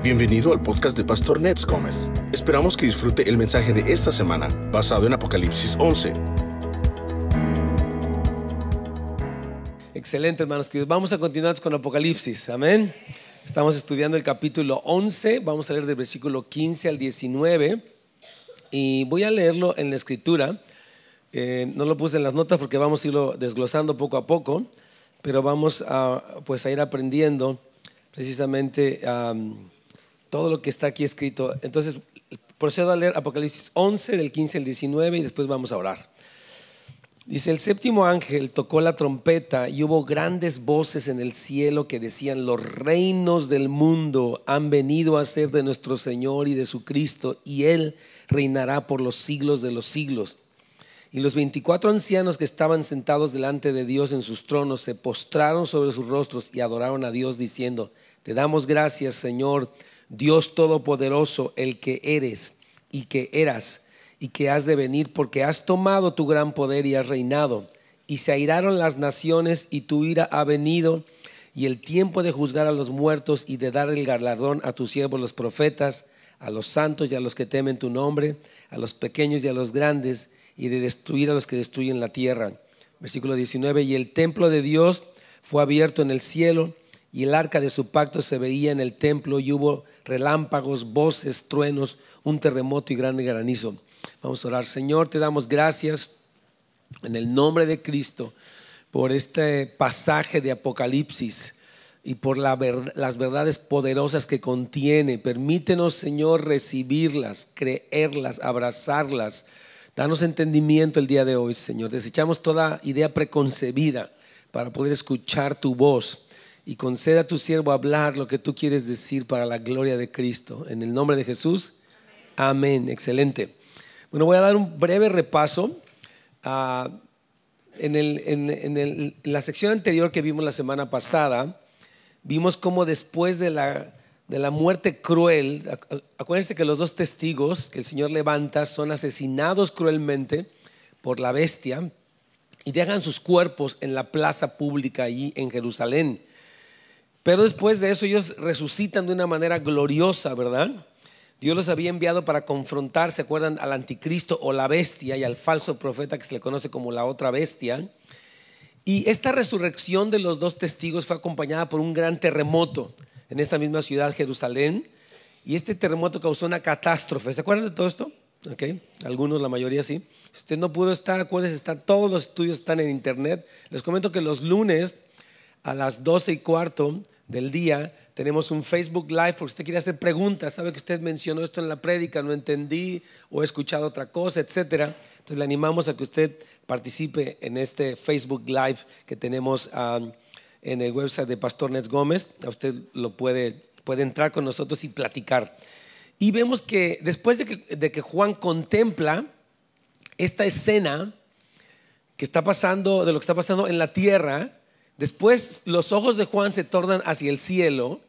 Bienvenido al podcast de Pastor Nets Gómez. Esperamos que disfrute el mensaje de esta semana basado en Apocalipsis 11. Excelente, hermanos queridos. Vamos a continuar con Apocalipsis. Amén. Estamos estudiando el capítulo 11. Vamos a leer del versículo 15 al 19. Y voy a leerlo en la escritura. Eh, no lo puse en las notas porque vamos a irlo desglosando poco a poco, pero vamos a, pues, a ir aprendiendo precisamente todo lo que está aquí escrito. Entonces, procedo a leer Apocalipsis 11 del 15 al 19 y después vamos a orar. Dice, el séptimo ángel tocó la trompeta y hubo grandes voces en el cielo que decían, los reinos del mundo han venido a ser de nuestro Señor y de su Cristo, y Él reinará por los siglos de los siglos. Y los veinticuatro ancianos que estaban sentados delante de Dios en sus tronos se postraron sobre sus rostros y adoraron a Dios diciendo, te damos gracias Señor, Dios Todopoderoso, el que eres y que eras y que has de venir, porque has tomado tu gran poder y has reinado. Y se airaron las naciones y tu ira ha venido y el tiempo de juzgar a los muertos y de dar el galardón a tus siervos los profetas, a los santos y a los que temen tu nombre, a los pequeños y a los grandes y de destruir a los que destruyen la tierra. Versículo 19, y el templo de Dios fue abierto en el cielo y el arca de su pacto se veía en el templo y hubo relámpagos, voces, truenos, un terremoto y grande granizo. Vamos a orar. Señor, te damos gracias en el nombre de Cristo por este pasaje de Apocalipsis y por las verdades poderosas que contiene. Permítenos, Señor, recibirlas, creerlas, abrazarlas Danos entendimiento el día de hoy, Señor. Desechamos toda idea preconcebida para poder escuchar tu voz y conceda a tu siervo hablar lo que tú quieres decir para la gloria de Cristo. En el nombre de Jesús. Amén. Excelente. Bueno, voy a dar un breve repaso. Ah, en, la sección anterior que vimos la semana pasada, vimos cómo después de la de la muerte cruel. Acuérdense que los dos testigos que el Señor levanta son asesinados cruelmente por la bestia y dejan sus cuerpos en la plaza pública allí en Jerusalén. Pero después de eso ellos resucitan de una manera gloriosa, ¿verdad? Dios los había enviado para confrontar, ¿se acuerdan? Al anticristo o la bestia y al falso profeta que se le conoce como la otra bestia. Y esta resurrección de los dos testigos fue acompañada por un gran terremoto en esta misma ciudad, Jerusalén, y este terremoto causó una catástrofe. ¿Se acuerdan de todo esto? Okay. Algunos, la mayoría sí. Si usted no pudo estar, acuérdense, están, todos los estudios están en internet. Les comento que los lunes a las 12 y cuarto del día tenemos un Facebook Live porque usted quiere hacer preguntas. Sabe que usted mencionó esto en la prédica, no entendí o he escuchado otra cosa, etcétera. Entonces le animamos a que usted participe en este Facebook Live que tenemos. Um, en el website de Pastor Nets Gómez. A usted lo puede, puede entrar con nosotros y platicar. Y vemos que después de que, de que Juan contempla esta escena que está pasando, de lo que está pasando en la tierra, después los ojos de Juan se tornan hacia el cielo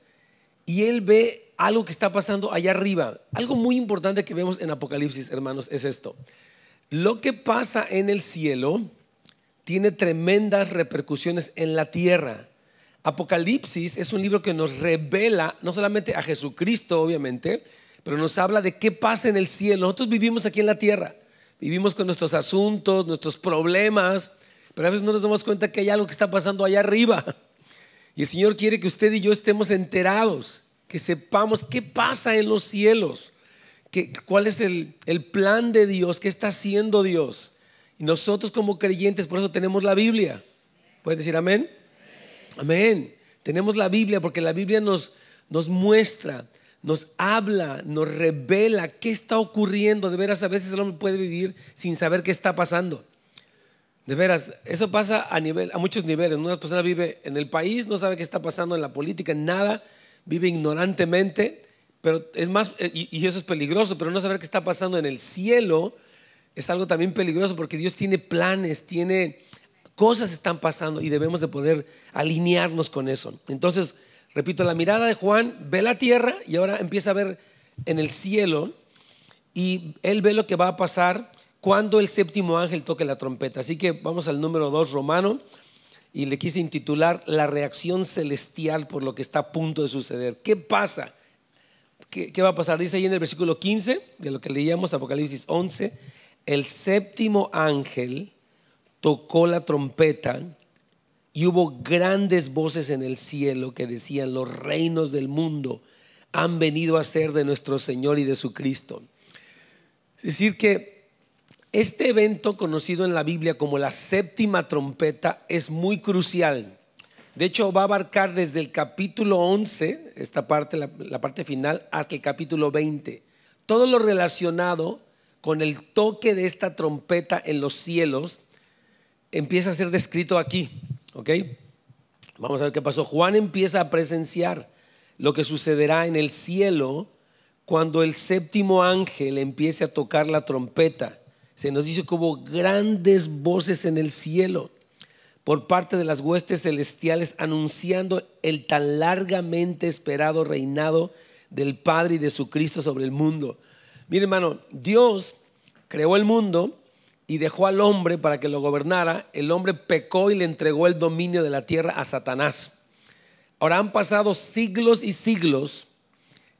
y él ve algo que está pasando allá arriba. Algo muy importante que vemos en Apocalipsis, hermanos, es esto. Lo que pasa en el cielo tiene tremendas repercusiones en la tierra. Apocalipsis es un libro que nos revela no solamente a Jesucristo, obviamente, pero nos habla de qué pasa en el cielo. Nosotros vivimos aquí en la tierra, vivimos con nuestros asuntos, nuestros problemas, pero a veces no nos damos cuenta que hay algo que está pasando allá arriba. Y el Señor quiere que usted y yo estemos enterados, que sepamos qué pasa en los cielos, que, cuál es el, el plan de Dios, qué está haciendo Dios. Y nosotros como creyentes, por eso tenemos la Biblia. ¿Pueden decir amén? Amén. Tenemos la Biblia porque la Biblia nos, nos muestra, nos habla, nos revela qué está ocurriendo. De veras, a veces el hombre puede vivir sin saber qué está pasando. De veras, eso pasa a, nivel, a muchos niveles. Una persona vive en el país, no sabe qué está pasando en la política, en nada, vive ignorantemente, pero es más, y, y eso es peligroso, pero no saber qué está pasando en el cielo es algo también peligroso porque Dios tiene planes, tiene cosas están pasando y debemos de poder alinearnos con eso. Entonces, repito, la mirada de Juan ve la tierra y ahora empieza a ver en el cielo y él ve lo que va a pasar cuando el séptimo ángel toque la trompeta. Así que vamos al número 2 romano y le quise intitular La reacción celestial por lo que está a punto de suceder. ¿Qué pasa ¿qué, ¿qué va a pasar? Dice ahí en el versículo 15, de lo que leíamos, Apocalipsis 11, el séptimo ángel tocó la trompeta y hubo grandes voces en el cielo que decían, los reinos del mundo han venido a ser de nuestro Señor y de su Cristo. Es decir, que este evento conocido en la Biblia como la séptima trompeta es muy crucial. De hecho, va a abarcar desde el capítulo 11, esta parte, la, parte final, hasta el capítulo 20. Todo lo relacionado con el toque de esta trompeta en los cielos empieza a ser descrito aquí. ¿Ok? Vamos a ver qué pasó. Juan empieza a presenciar lo que sucederá en el cielo cuando el séptimo ángel empiece a tocar la trompeta. Se nos dice que hubo grandes voces en el cielo por parte de las huestes celestiales anunciando el tan largamente esperado reinado del Padre y de su Cristo sobre el mundo. Mire hermano, Dios creó el mundo y dejó al hombre para que lo gobernara, el hombre pecó y le entregó el dominio de la tierra a Satanás. Ahora han pasado siglos y siglos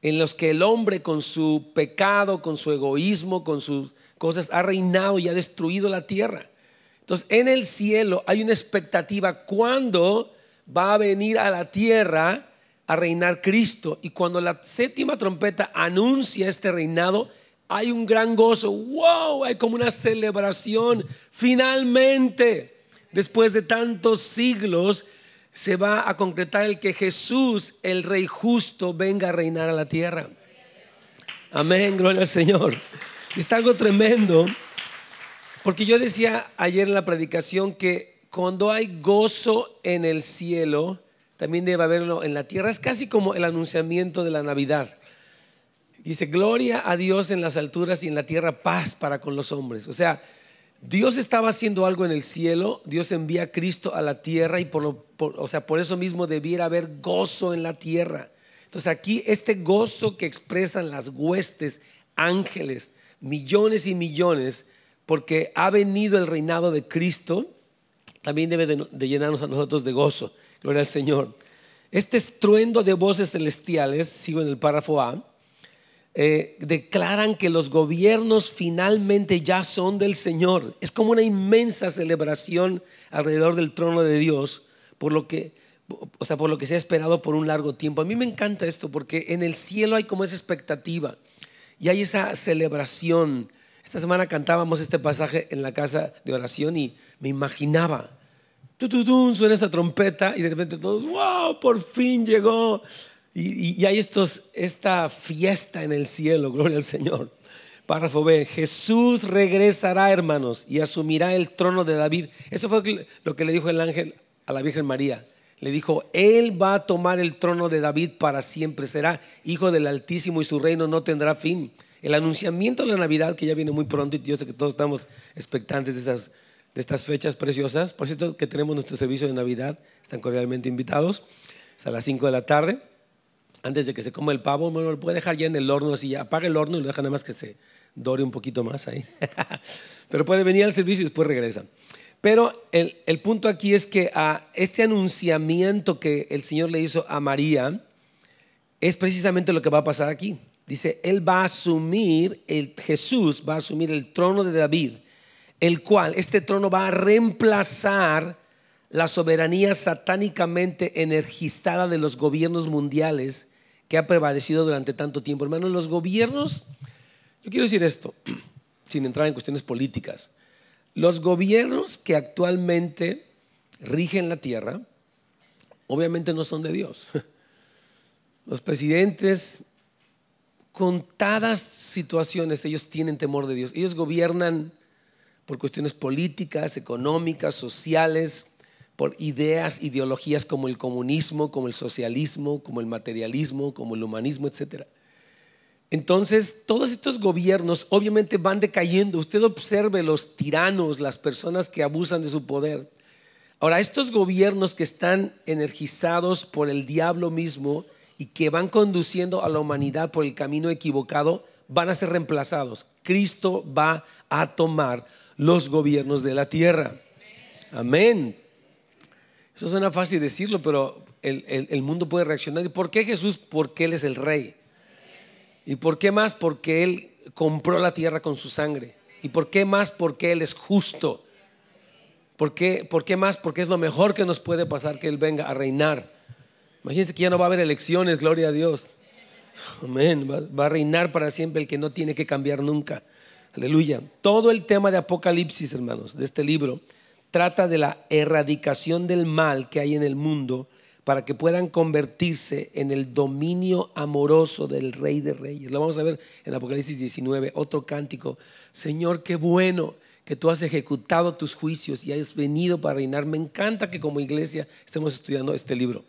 en los que el hombre con su pecado, con su egoísmo, con sus cosas, ha reinado y ha destruido la tierra. Entonces, en el cielo hay una expectativa cuando va a venir a la tierra a reinar Cristo. Y cuando la séptima trompeta anuncia este reinado, hay un gran gozo, wow, hay como una celebración. Finalmente, después de tantos siglos, se va a concretar el que Jesús, el Rey justo, venga a reinar a la tierra. Amén, gloria al Señor. Está algo tremendo, porque yo decía ayer en la predicación que cuando hay gozo en el cielo, también debe haberlo en la tierra. Es casi como el anunciamiento de la Navidad. Dice, gloria a Dios en las alturas y en la tierra paz para con los hombres. O sea, Dios estaba haciendo algo en el cielo, Dios envía a Cristo a la tierra y por, o sea, por eso mismo debiera haber gozo en la tierra. Entonces aquí este gozo que expresan las huestes, ángeles, millones y millones, porque ha venido el reinado de Cristo, también debe de, llenarnos a nosotros de gozo. Gloria al Señor. Este estruendo de voces celestiales, sigo en el párrafo A, eh, declaran que los gobiernos finalmente ya son del Señor. Es como una inmensa celebración alrededor del trono de Dios, por lo que, o sea, por lo que se ha esperado por un largo tiempo. A mí me encanta esto porque en el cielo hay como esa expectativa y hay esa celebración. Esta semana cantábamos este pasaje en la casa de oración y me imaginaba, tu, suena esta trompeta y de repente todos, wow, por fin llegó y, hay esta fiesta en el cielo, gloria al Señor. Párrafo B, Jesús regresará, hermanos, y asumirá el trono de David. Eso fue lo que le dijo el ángel a la Virgen María. Le dijo, Él va a tomar el trono de David para siempre, será hijo del Altísimo y su reino no tendrá fin. El anunciamiento de la Navidad, que ya viene muy pronto, y yo sé que todos estamos expectantes de, esas, de estas fechas preciosas. Por cierto, que tenemos nuestro servicio de Navidad, están cordialmente invitados, es a las 5 de la tarde antes de que se coma el pavo, bueno, lo puede dejar ya en el horno, así apaga el horno y lo deja nada más que se dore un poquito más ahí. Pero puede venir al servicio y después regresa. Pero el, el punto aquí es que a este anunciamiento que el Señor le hizo a María es precisamente lo que va a pasar aquí. Dice, Él va a asumir, el, Jesús va a asumir el trono de David, el cual, este trono va a reemplazar la soberanía satánicamente energizada de los gobiernos mundiales que ha prevalecido durante tanto tiempo. Hermanos, los gobiernos, yo quiero decir esto, sin entrar en cuestiones políticas, los gobiernos que actualmente rigen la tierra, obviamente no son de Dios. Los presidentes, contadas situaciones, ellos tienen temor de Dios. Ellos gobiernan por cuestiones políticas, económicas, sociales, por ideas, ideologías como el comunismo, como el socialismo, como el materialismo, como el humanismo, etc. Entonces, todos estos gobiernos obviamente van decayendo. Usted observe los tiranos, las personas que abusan de su poder. Ahora, estos gobiernos que están energizados por el diablo mismo y que van conduciendo a la humanidad por el camino equivocado, van a ser reemplazados. Cristo va a tomar los gobiernos de la tierra. Amén. Eso suena fácil decirlo, pero el, mundo puede reaccionar. ¿Y por qué Jesús? Porque Él es el rey. ¿Y por qué más? Porque Él compró la tierra con su sangre. ¿Y por qué más? Porque Él es justo. ¿Por qué, ¿Por qué más? Porque es lo mejor que nos puede pasar que Él venga a reinar. Imagínense que ya no va a haber elecciones, gloria a Dios. Amén. Va, va, a reinar para siempre el que no tiene que cambiar nunca. Aleluya. Todo el tema de Apocalipsis, hermanos, de este libro, trata de la erradicación del mal que hay en el mundo para que puedan convertirse en el dominio amoroso del Rey de Reyes. Lo vamos a ver en Apocalipsis 19, otro cántico. Señor, qué bueno que tú has ejecutado tus juicios y has venido para reinar. Me encanta que como iglesia estemos estudiando este libro.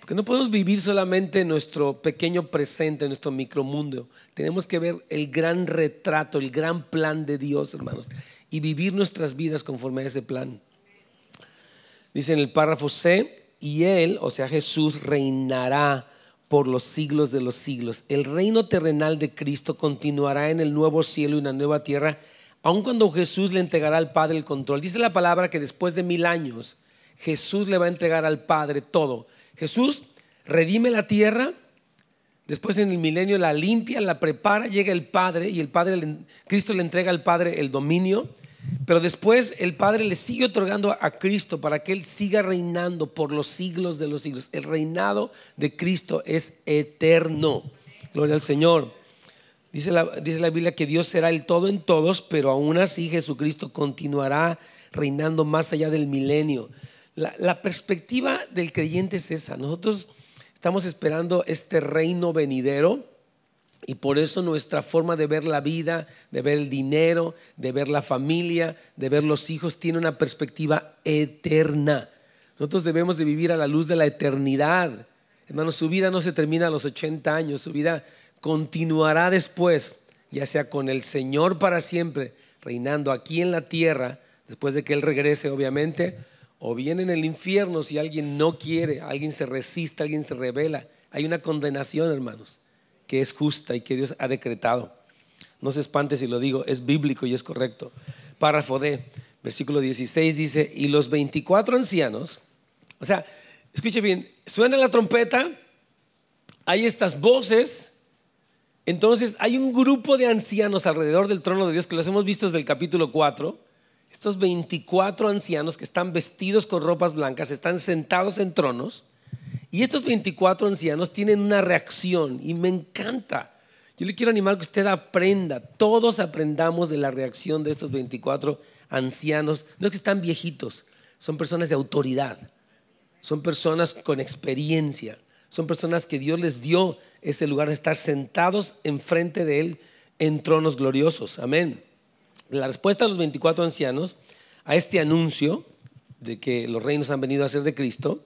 Porque no podemos vivir solamente nuestro pequeño presente, nuestro micromundo. Tenemos que ver el gran retrato, el gran plan de Dios, hermanos, y vivir nuestras vidas conforme a ese plan. Dice en el párrafo C, y Él, o sea Jesús, reinará por los siglos de los siglos. El reino terrenal de Cristo continuará en el nuevo cielo y una nueva tierra, aun cuando Jesús le entregará al Padre el control. Dice la palabra que después de mil años Jesús le va a entregar al Padre todo. Jesús redime la tierra, después en el milenio la limpia, la prepara, llega el Padre y el Padre, Cristo le entrega al Padre el dominio pero después el Padre le sigue otorgando a Cristo para que Él siga reinando por los siglos de los siglos. El reinado de Cristo es eterno. Gloria al Señor. Dice la, dice la Biblia que Dios será el todo en todos, pero aún así Jesucristo continuará reinando más allá del milenio. La, la perspectiva del creyente es esa. Nosotros estamos esperando este reino venidero y por eso nuestra forma de ver la vida, de ver el dinero, de ver la familia, de ver los hijos, tiene una perspectiva eterna. Nosotros debemos de vivir a la luz de la eternidad. Hermano, su vida no se termina a los 80 años, su vida continuará después, ya sea con el Señor para siempre, reinando aquí en la tierra, después de que Él regrese, obviamente, o bien en el infierno si alguien no quiere, alguien se resiste, alguien se revela. Hay una condenación, hermanos que es justa y que Dios ha decretado. No se espante si lo digo, es bíblico y es correcto. Párrafo D, versículo 16 dice, y los 24 ancianos, o sea, escuche bien, suena la trompeta, hay estas voces, entonces hay un grupo de ancianos alrededor del trono de Dios que los hemos visto desde el capítulo 4, estos 24 ancianos que están vestidos con ropas blancas, están sentados en tronos, y estos 24 ancianos tienen una reacción y me encanta. Yo le quiero animar que usted aprenda, todos aprendamos de la reacción de estos 24 ancianos. No es que están viejitos, son personas de autoridad, son personas con experiencia, son personas que Dios les dio ese lugar de estar sentados enfrente de Él en tronos gloriosos. Amén. La respuesta de los 24 ancianos a este anuncio de que los reinos han venido a ser de Cristo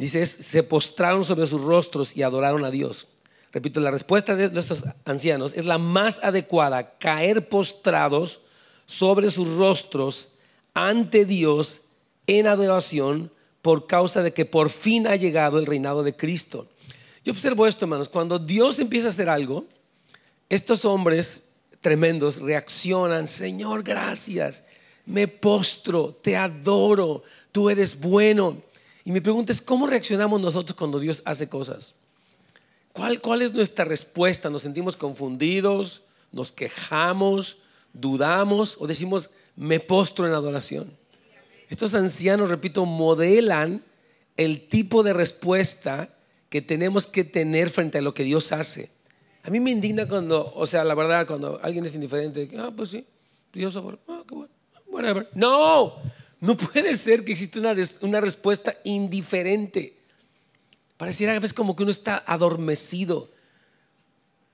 Dice, se postraron sobre sus rostros y adoraron a Dios. Repito, la respuesta de estos ancianos es la más adecuada, caer postrados sobre sus rostros ante Dios en adoración por causa de que por fin ha llegado el reinado de Cristo. Yo observo esto, hermanos, cuando Dios empieza a hacer algo, estos hombres tremendos reaccionan, Señor, gracias, me postro, te adoro, tú eres bueno. Y mi pregunta es, ¿cómo reaccionamos nosotros cuando Dios hace cosas? ¿Cuál, ¿Cuál es nuestra respuesta? ¿Nos sentimos confundidos? ¿Nos quejamos? ¿Dudamos? ¿O decimos, me postro en adoración? Estos ancianos, repito, modelan el tipo de respuesta que tenemos que tener frente a lo que Dios hace. A mí me indigna cuando, o sea, la verdad, cuando alguien es indiferente, ah, pues sí, Dios, ah, qué bueno, whatever. No, no puede ser que exista una, una respuesta indiferente. Pareciera a veces como que uno está adormecido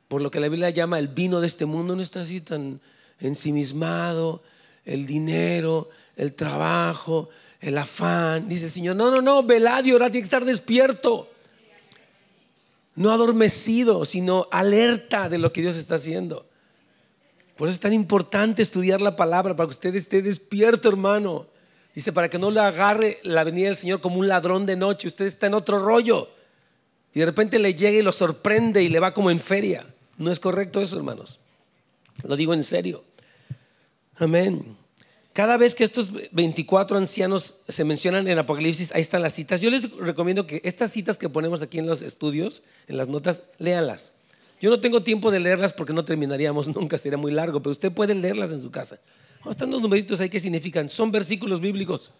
por lo que la Biblia llama el vino de este mundo. No está así tan ensimismado, el dinero, el trabajo, el afán. Dice el Señor, no, no, no, velad y tiene que estar despierto. No adormecido, sino alerta de lo que Dios está haciendo. Por eso es tan importante estudiar la palabra, para que usted esté despierto, hermano. Dice, para que no le agarre la venida del Señor como un ladrón de noche. Usted está en otro rollo. Y de repente le llega y lo sorprende y le va como en feria. No es correcto eso, hermanos. Lo digo en serio. Amén. Cada vez que estos 24 ancianos se mencionan en Apocalipsis, ahí están las citas. Yo les recomiendo que estas citas que ponemos aquí en los estudios, en las notas, léanlas. Yo no tengo tiempo de leerlas porque no terminaríamos nunca, sería muy largo, pero usted puede leerlas en su casa. Están los numeritos ahí que significan. Son versículos bíblicos.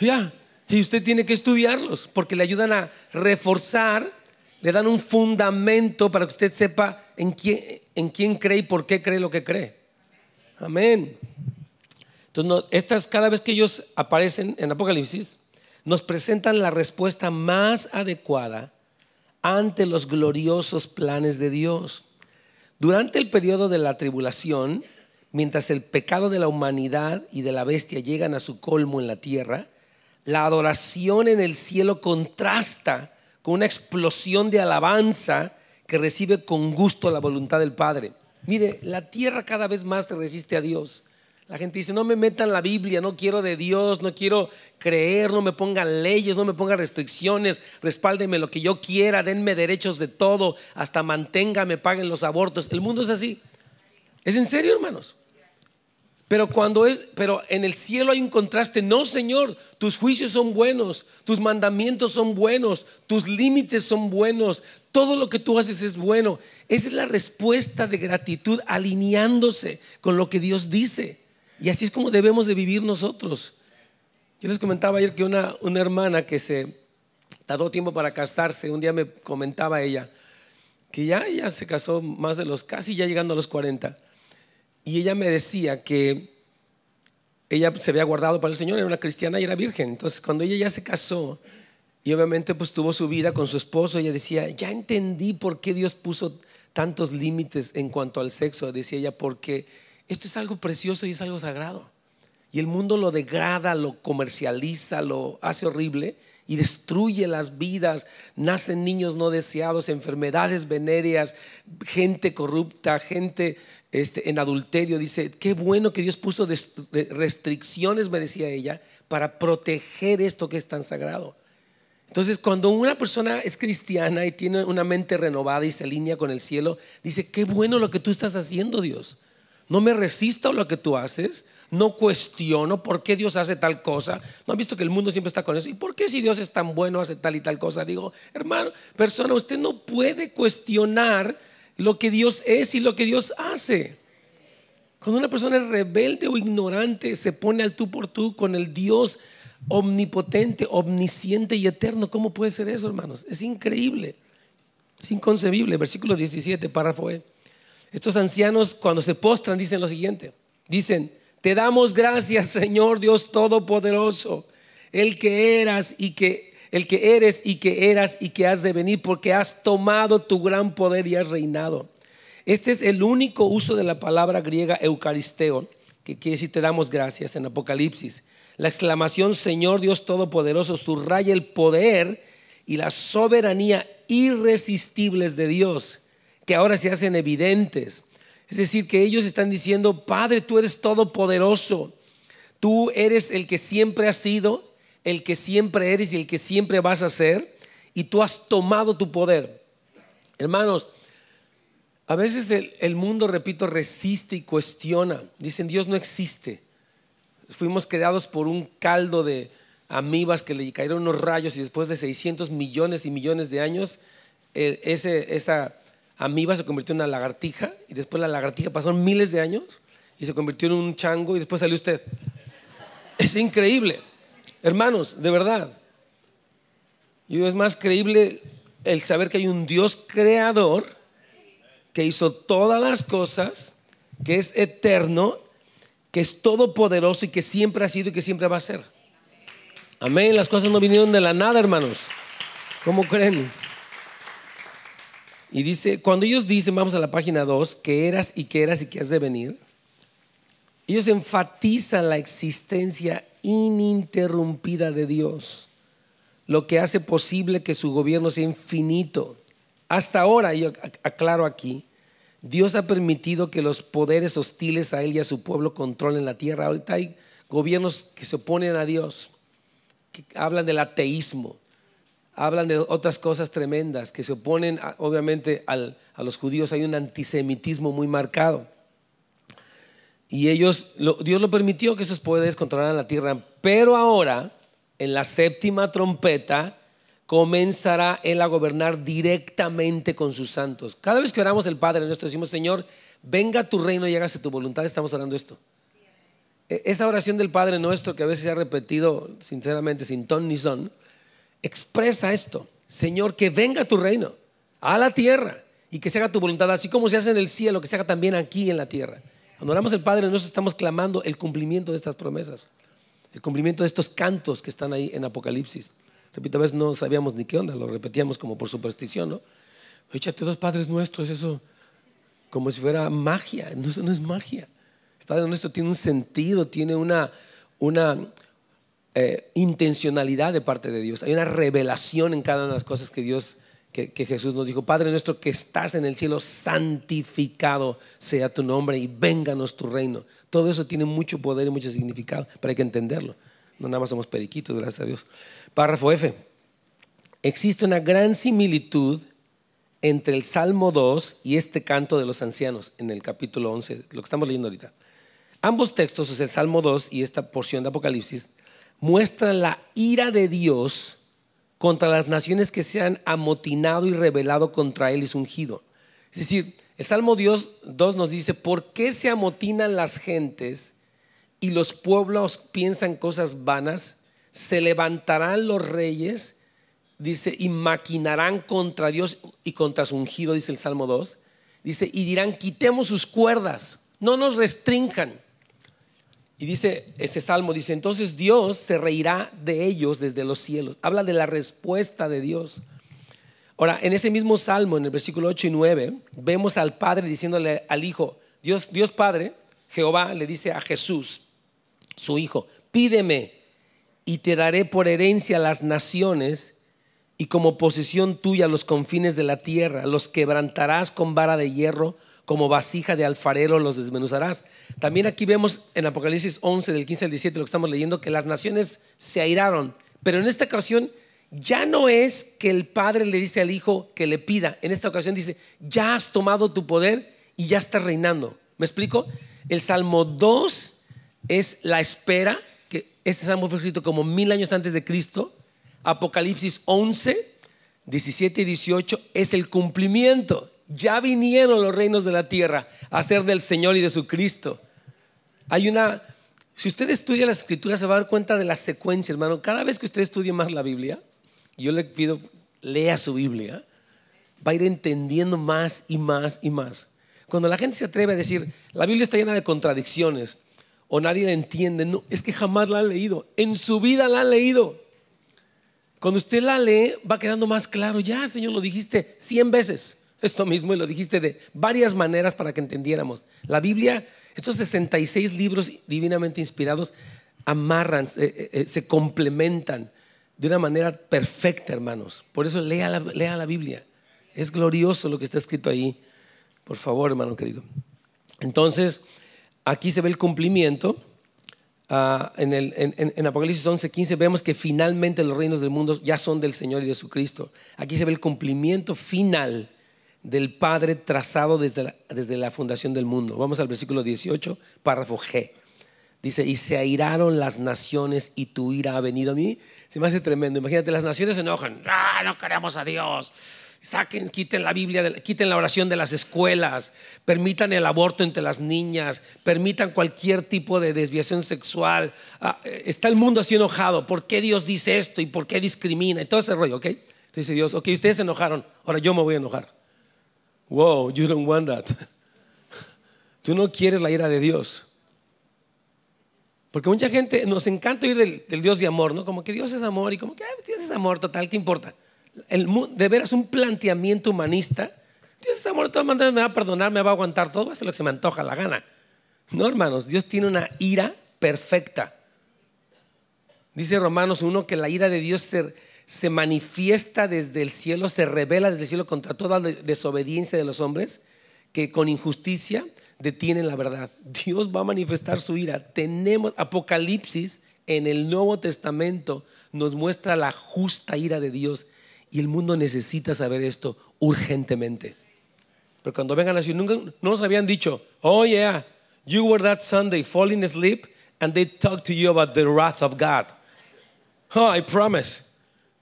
Ya. Y usted tiene que estudiarlos porque le ayudan a reforzar, le dan un fundamento para que usted sepa en quién, en quién cree y por qué cree lo que cree. Amén. Entonces, estas, cada vez que ellos aparecen en Apocalipsis, nos presentan la respuesta más adecuada ante los gloriosos planes de Dios. Durante el periodo de la tribulación, mientras el pecado de la humanidad y de la bestia llegan a su colmo en la tierra, la adoración en el cielo contrasta con una explosión de alabanza que recibe con gusto la voluntad del Padre. Mire, la tierra cada vez más resiste a Dios. La gente dice, no me metan la Biblia, no quiero de Dios, no quiero creer, no me pongan leyes, no me pongan restricciones, respáldenme lo que yo quiera, denme derechos de todo, hasta manténgame, paguen los abortos. El mundo es así. ¿Es en serio, hermanos? Pero cuando es, pero en el cielo hay un contraste. No, Señor, tus juicios son buenos, tus mandamientos son buenos, tus límites son buenos, todo lo que tú haces es bueno. Esa es la respuesta de gratitud alineándose con lo que Dios dice. Y así es como debemos de vivir nosotros. Yo les comentaba ayer que una, una hermana que se tardó tiempo para casarse, un día me comentaba ella que ya ella se casó más de los, casi ya llegando a los 40 y ella me decía que ella se había guardado para el Señor, era una cristiana y era virgen. Entonces, cuando ella ya se casó y obviamente pues tuvo su vida con su esposo, ella decía, ya entendí por qué Dios puso tantos límites en cuanto al sexo. Decía ella, porque esto es algo precioso y es algo sagrado. Y el mundo lo degrada, lo comercializa, lo hace horrible y destruye las vidas. Nacen niños no deseados, enfermedades venéreas, gente corrupta, gente este, en adulterio. Dice, qué bueno que Dios puso restricciones, me decía ella, para proteger esto que es tan sagrado. Entonces, cuando una persona es cristiana y tiene una mente renovada y se alinea con el cielo, dice, qué bueno lo que tú estás haciendo, Dios. No me resisto a lo que tú haces, no cuestiono por qué Dios hace tal cosa. ¿No han visto que el mundo siempre está con eso? ¿Y por qué si Dios es tan bueno hace tal y tal cosa? Digo, hermano, persona, usted no puede cuestionar lo que Dios es y lo que Dios hace. Cuando una persona es rebelde o ignorante, se pone al tú por tú con el Dios omnipotente, omnisciente y eterno. ¿Cómo puede ser eso, hermanos? Es increíble. Es inconcebible. Versículo 17, párrafo E. Estos ancianos cuando se postran dicen lo siguiente. Dicen, te damos gracias, Señor Dios Todopoderoso, el que eras y que el que eres y que eras y que has de venir, porque has tomado tu gran poder y has reinado. Este es el único uso de la palabra griega eucaristeo, que quiere decir te damos gracias en Apocalipsis. La exclamación Señor Dios Todopoderoso subraya el poder y la soberanía irresistibles de Dios, que ahora se hacen evidentes. Es decir, que ellos están diciendo, Padre, tú eres todopoderoso, tú eres el que siempre has sido, el que siempre eres y el que siempre vas a ser, y tú has tomado tu poder. Hermanos, a veces el, mundo, repito, resiste y cuestiona. Dicen, Dios no existe. Fuimos creados por un caldo de amibas que le cayeron unos rayos y después de 600 millones y millones de años, ese, esa amiba se convirtió en una lagartija y después la lagartija pasaron miles de años y se convirtió en un chango y después salió usted. Es increíble. Hermanos, de verdad. Y es más creíble el saber que hay un Dios creador que hizo todas las cosas, que es eterno, que es todopoderoso y que siempre ha sido y que siempre va a ser. Amén. Las cosas no vinieron de la nada, hermanos. ¿Cómo creen? Y dice, cuando ellos dicen, vamos a la página 2, que eras y que eras y que has de venir, ellos enfatizan la existencia ininterrumpida de Dios, lo que hace posible que su gobierno sea infinito. Hasta ahora, yo aclaro aquí, Dios ha permitido que los poderes hostiles a Él y a su pueblo controlen la tierra. Ahorita hay gobiernos que se oponen a Dios, que hablan del ateísmo, hablan de otras cosas tremendas, que se oponen obviamente a los judíos. Hay un antisemitismo muy marcado. Y ellos, Dios lo permitió que esos poderes controlaran la tierra. Pero ahora, en la séptima trompeta, comenzará Él a gobernar directamente con sus santos. Cada vez que oramos el Padre nuestro, decimos, Señor, venga tu reino y hágase tu voluntad, estamos orando esto. E, esa oración del Padre nuestro, que a veces se ha repetido sinceramente sin ton ni son, expresa esto. Señor, que venga tu reino a la tierra y que se haga tu voluntad, así como se hace en el cielo, que se haga también aquí en la tierra. Cuando oramos el Padre nuestro, estamos clamando el cumplimiento de estas promesas, el cumplimiento de estos cantos que están ahí en Apocalipsis. Repito, a veces no sabíamos ni qué onda, lo repetíamos como por superstición, ¿no? Échate dos padres nuestros, eso como si fuera magia. No, eso no es magia. El Padre nuestro tiene un sentido, tiene una, una eh, intencionalidad de parte de Dios. Hay una revelación en cada una de las cosas que Dios, que, que, Jesús nos dijo. Padre nuestro que estás en el cielo, santificado sea tu nombre y vénganos tu reino. Todo eso tiene mucho poder y mucho significado, pero hay que entenderlo. No nada más somos periquitos, gracias a Dios. Párrafo F. Existe una gran similitud entre el Salmo 2 y este canto de los ancianos en el capítulo 11, lo que estamos leyendo ahorita. Ambos textos, o sea, el Salmo 2 y esta porción de Apocalipsis, muestran la ira de Dios contra las naciones que se han amotinado y rebelado contra Él y su ungido. Es decir, el Salmo 2 nos dice, ¿por qué se amotinan las gentes y los pueblos piensan cosas vanas? se levantarán los reyes, dice, y maquinarán contra Dios y contra su ungido, dice el Salmo 2. Dice, y dirán, quitemos sus cuerdas, no nos restrinjan. Y dice ese salmo, dice, entonces Dios se reirá de ellos desde los cielos. Habla de la respuesta de Dios. Ahora, en ese mismo salmo, en el versículo 8 y 9, vemos al Padre diciéndole al Hijo, Dios, Dios Padre, Jehová le dice a Jesús, su Hijo, pídeme y te daré por herencia las naciones y como posesión tuya los confines de la tierra. Los quebrantarás con vara de hierro, como vasija de alfarero los desmenuzarás. También aquí vemos en Apocalipsis 11, del 15 al 17, lo que estamos leyendo, que las naciones se airaron. Pero en esta ocasión ya no es que el padre le dice al hijo que le pida. En esta ocasión dice, ya has tomado tu poder y ya estás reinando. ¿Me explico? El Salmo 2 es la espera este salmo fue escrito como mil años antes de Cristo. Apocalipsis 11, 17 y 18 es el cumplimiento. Ya vinieron los reinos de la tierra a ser del Señor y de su Cristo. Hay una, si usted estudia las escrituras se va a dar cuenta de la secuencia, hermano. Cada vez que usted estudie más la Biblia, yo le pido, lea su Biblia, va a ir entendiendo más y más y más. Cuando la gente se atreve a decir, la Biblia está llena de contradicciones, o nadie la entiende. No, es que jamás la han leído. En su vida la han leído. Cuando usted la lee, va quedando más claro. Ya, Señor, lo dijiste cien veces. Esto mismo y lo dijiste de varias maneras para que entendiéramos. La Biblia, estos 66 libros divinamente inspirados, amarran, eh, eh, se complementan de una manera perfecta, hermanos. Por eso lea la, lea la Biblia. Es glorioso lo que está escrito ahí. Por favor, hermano querido. Entonces, aquí se ve el cumplimiento. Uh, en, Apocalipsis 11, 15 vemos que finalmente los reinos del mundo ya son del Señor y de su Cristo. Aquí se ve el cumplimiento final del Padre trazado desde la, desde la fundación del mundo. Vamos al versículo 18, párrafo G. Dice, y se airaron las naciones y tu ira ha venido a mí. Se me hace tremendo. Imagínate, las naciones se enojan. Ah, no queremos a Dios Saquen, quiten la Biblia, quiten la oración de las escuelas, permitan el aborto entre las niñas, permitan cualquier tipo de desviación sexual. Ah, eh, está el mundo así enojado. ¿Por qué Dios dice esto y por qué discrimina? Y todo ese rollo, ¿ok? Entonces dice Dios, ok, ustedes se enojaron, ahora yo me voy a enojar. Wow, you don't want that. Tú no quieres la ira de Dios. Porque mucha gente nos encanta oír del, Dios de amor, ¿no? Como que Dios es amor y como que Dios es amor, total, ¿qué importa? de veras un planteamiento humanista, Dios está muerto, de todas maneras me va a perdonar, me va a aguantar todo, va a hacer lo que se me antoja la gana. No, hermanos, Dios tiene una ira perfecta. Dice Romanos 1 que la ira de Dios se, se manifiesta desde el cielo, se revela desde el cielo contra toda desobediencia de los hombres que con injusticia detienen la verdad. Dios va a manifestar su ira. Tenemos Apocalipsis en el Nuevo Testamento nos muestra la justa ira de Dios y el mundo necesita saber esto urgentemente. Pero cuando vengan así, nunca no nos habían dicho, oh yeah, you were that Sunday falling asleep and they talked to you about the wrath of God. Oh, I promise.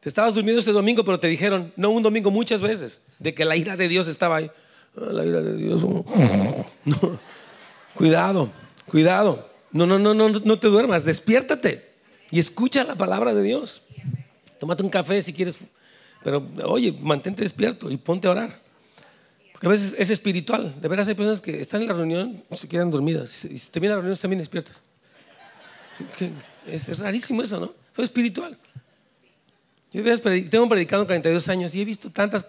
Te estabas durmiendo ese domingo, pero te dijeron, no un domingo, muchas veces, de que la ira de Dios estaba ahí. Ah, la ira de Dios. No. Cuidado, cuidado. No, no, no, no, no te duermas. Despiértate y escucha la palabra de Dios. Tómate un café si quieres, pero oye, mantente despierto y ponte a orar. Porque a veces es espiritual. De veras hay personas que están en la reunión y se quedan dormidas. Y si termina la reunión, también despiertas. Es, rarísimo eso, ¿no? Soy espiritual. Yo tengo predicado 42 años y he visto tantas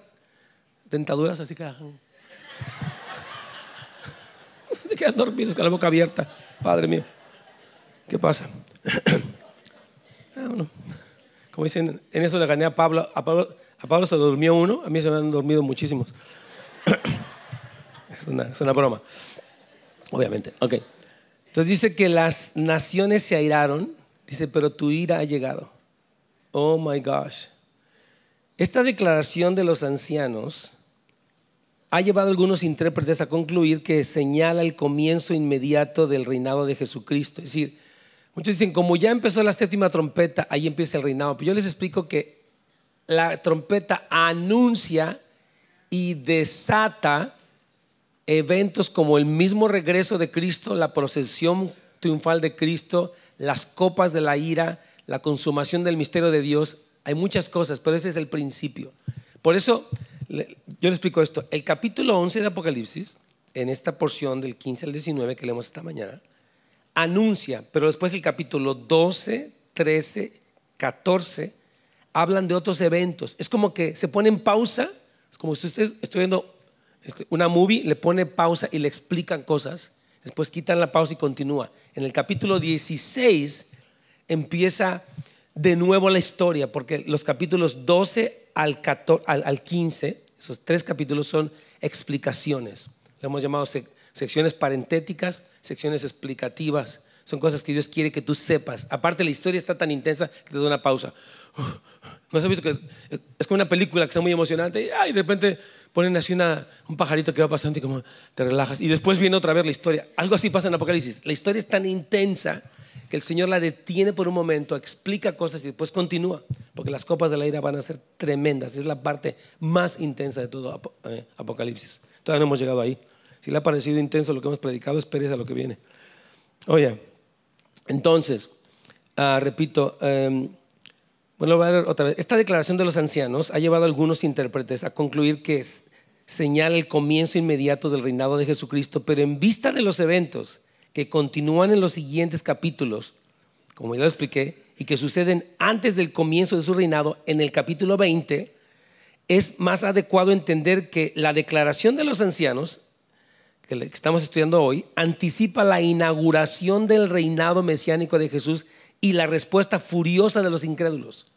dentaduras así que se quedan dormidos con la boca abierta. Padre mío, ¿qué pasa? Ah, como dicen, en eso le gané a Pablo. A Pablo, a Pablo se durmió uno, a mí se me han dormido muchísimos. es, una, es una broma, obviamente. Ok. Entonces dice que las naciones se airaron, dice, pero tu ira ha llegado. Oh my gosh. Esta declaración de los ancianos ha llevado a algunos intérpretes a concluir que señala el comienzo inmediato del reinado de Jesucristo. Es decir, muchos dicen, como ya empezó la séptima trompeta, ahí empieza el reinado. Pero yo les explico que la trompeta anuncia y desata eventos como el mismo regreso de Cristo, la procesión triunfal de Cristo, las copas de la ira, la consumación del misterio de Dios. Hay muchas cosas, pero ese es el principio. Por eso yo le explico esto. El capítulo 11 de Apocalipsis, en esta porción del 15 al 19 que leemos esta mañana, anuncia, pero después el capítulo 12, 13, 14 hablan de otros eventos. Es como que se pone en pausa, es como si usted estoy viendo este, una movie, le pone pausa y le explican cosas, después quitan la pausa y continúa. En el capítulo 16 empieza de nuevo la historia, porque los capítulos 12 al, 15, esos tres capítulos son explicaciones. Lo hemos llamado secciones parentéticas, secciones explicativas. Son cosas que Dios quiere que tú sepas. Aparte, la historia está tan intensa que te da una pausa. ¿No has visto que es como una película que está muy emocionante y, de repente ponen así una, un pajarito que va pasando y como te relajas y después viene otra vez la historia. Algo así pasa en Apocalipsis. La historia es tan intensa que el Señor la detiene por un momento, explica cosas y después continúa, porque las copas de la ira van a ser tremendas. Es la parte más intensa de todo eh, Apocalipsis. Todavía no hemos llegado ahí. Si le ha parecido intenso lo que hemos predicado, espérese a lo que viene. Oye, entonces, ah, repito, em, bueno, voy a ver otra vez. Esta declaración de los ancianos ha llevado a algunos intérpretes a concluir que señala el comienzo inmediato del reinado de Jesucristo, pero en vista de los eventos que continúan en los siguientes capítulos, como ya lo expliqué, y que suceden antes del comienzo de su reinado, en el capítulo 20, es más adecuado entender que la declaración de los ancianos, que estamos estudiando hoy, anticipa la inauguración del reinado mesiánico de Jesús y la respuesta furiosa de los incrédulos.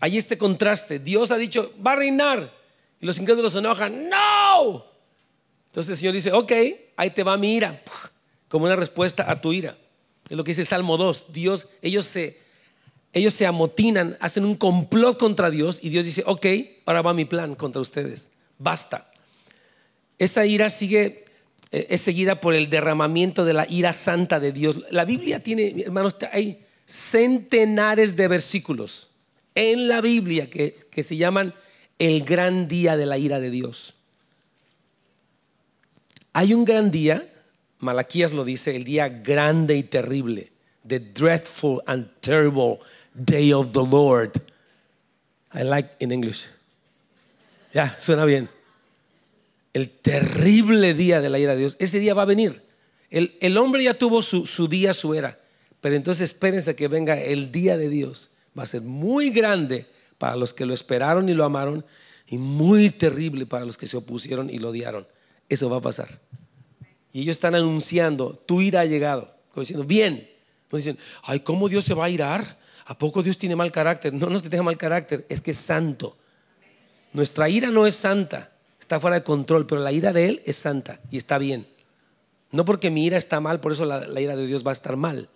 Hay este contraste. Dios ha dicho, va a reinar. Y los incrédulos se enojan, no. Entonces el Señor dice, ok, ahí te va mi ira como una respuesta a tu ira. Es lo que dice el Salmo 2. Dios, ellos se, ellos se amotinan, hacen un complot contra Dios y Dios dice, ok, ahora va mi plan contra ustedes. Basta. Esa ira sigue, eh, es seguida por el derramamiento de la ira santa de Dios. La Biblia tiene, hermanos, hay centenares de versículos en la Biblia que, que se llaman el gran día de la ira de Dios. Hay un gran día Malaquías lo dice, el día grande y terrible, the dreadful and terrible day of the Lord. I like in English. Ya, suena bien. El terrible día de la ira de Dios. Ese día va a venir. El, el hombre ya tuvo su, su, día, su era. Pero entonces espérense que venga el día de Dios. Va a ser muy grande para los que lo esperaron y lo amaron y muy terrible para los que se opusieron y lo odiaron. Eso va a pasar. Y ellos están anunciando, tu ira ha llegado. Como diciendo, bien. No dicen, ay, ¿cómo Dios se va a irar? ¿A poco Dios tiene mal carácter? No, no es que tenga mal carácter, es que es santo. Nuestra ira no es santa, está fuera de control, pero la ira de Él es santa y está bien. No porque mi ira está mal, por eso la, ira de Dios va a estar mal.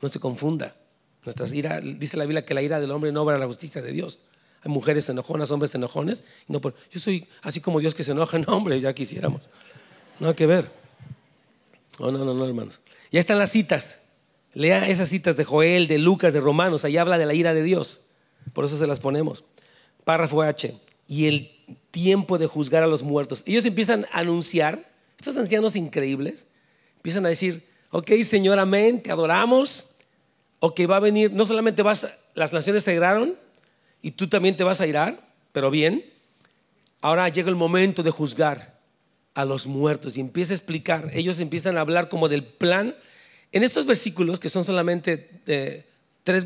No se confunda. Nuestra ira, dice la Biblia que la ira del hombre no obra la justicia de Dios. Hay mujeres enojonas, hombres enojones. No, yo soy así como Dios que se enoja. No, hombre, ya quisiéramos. No hay que ver. Oh, no, no, no, hermanos. Ya están las citas. Lea esas citas de Joel, de Lucas, de Romanos. Ahí habla de la ira de Dios. Por eso se las ponemos. Párrafo H. Y el tiempo de juzgar a los muertos. Ellos empiezan a anunciar, estos ancianos increíbles, empiezan a decir, ok, Señor, amén, te adoramos. Ok, va a venir, no solamente vas, las naciones se iraron y tú también te vas a irar, pero bien. Ahora llega el momento de juzgar a los muertos y empieza a explicar. Ellos empiezan a hablar como del plan. En estos versículos, que son solamente eh,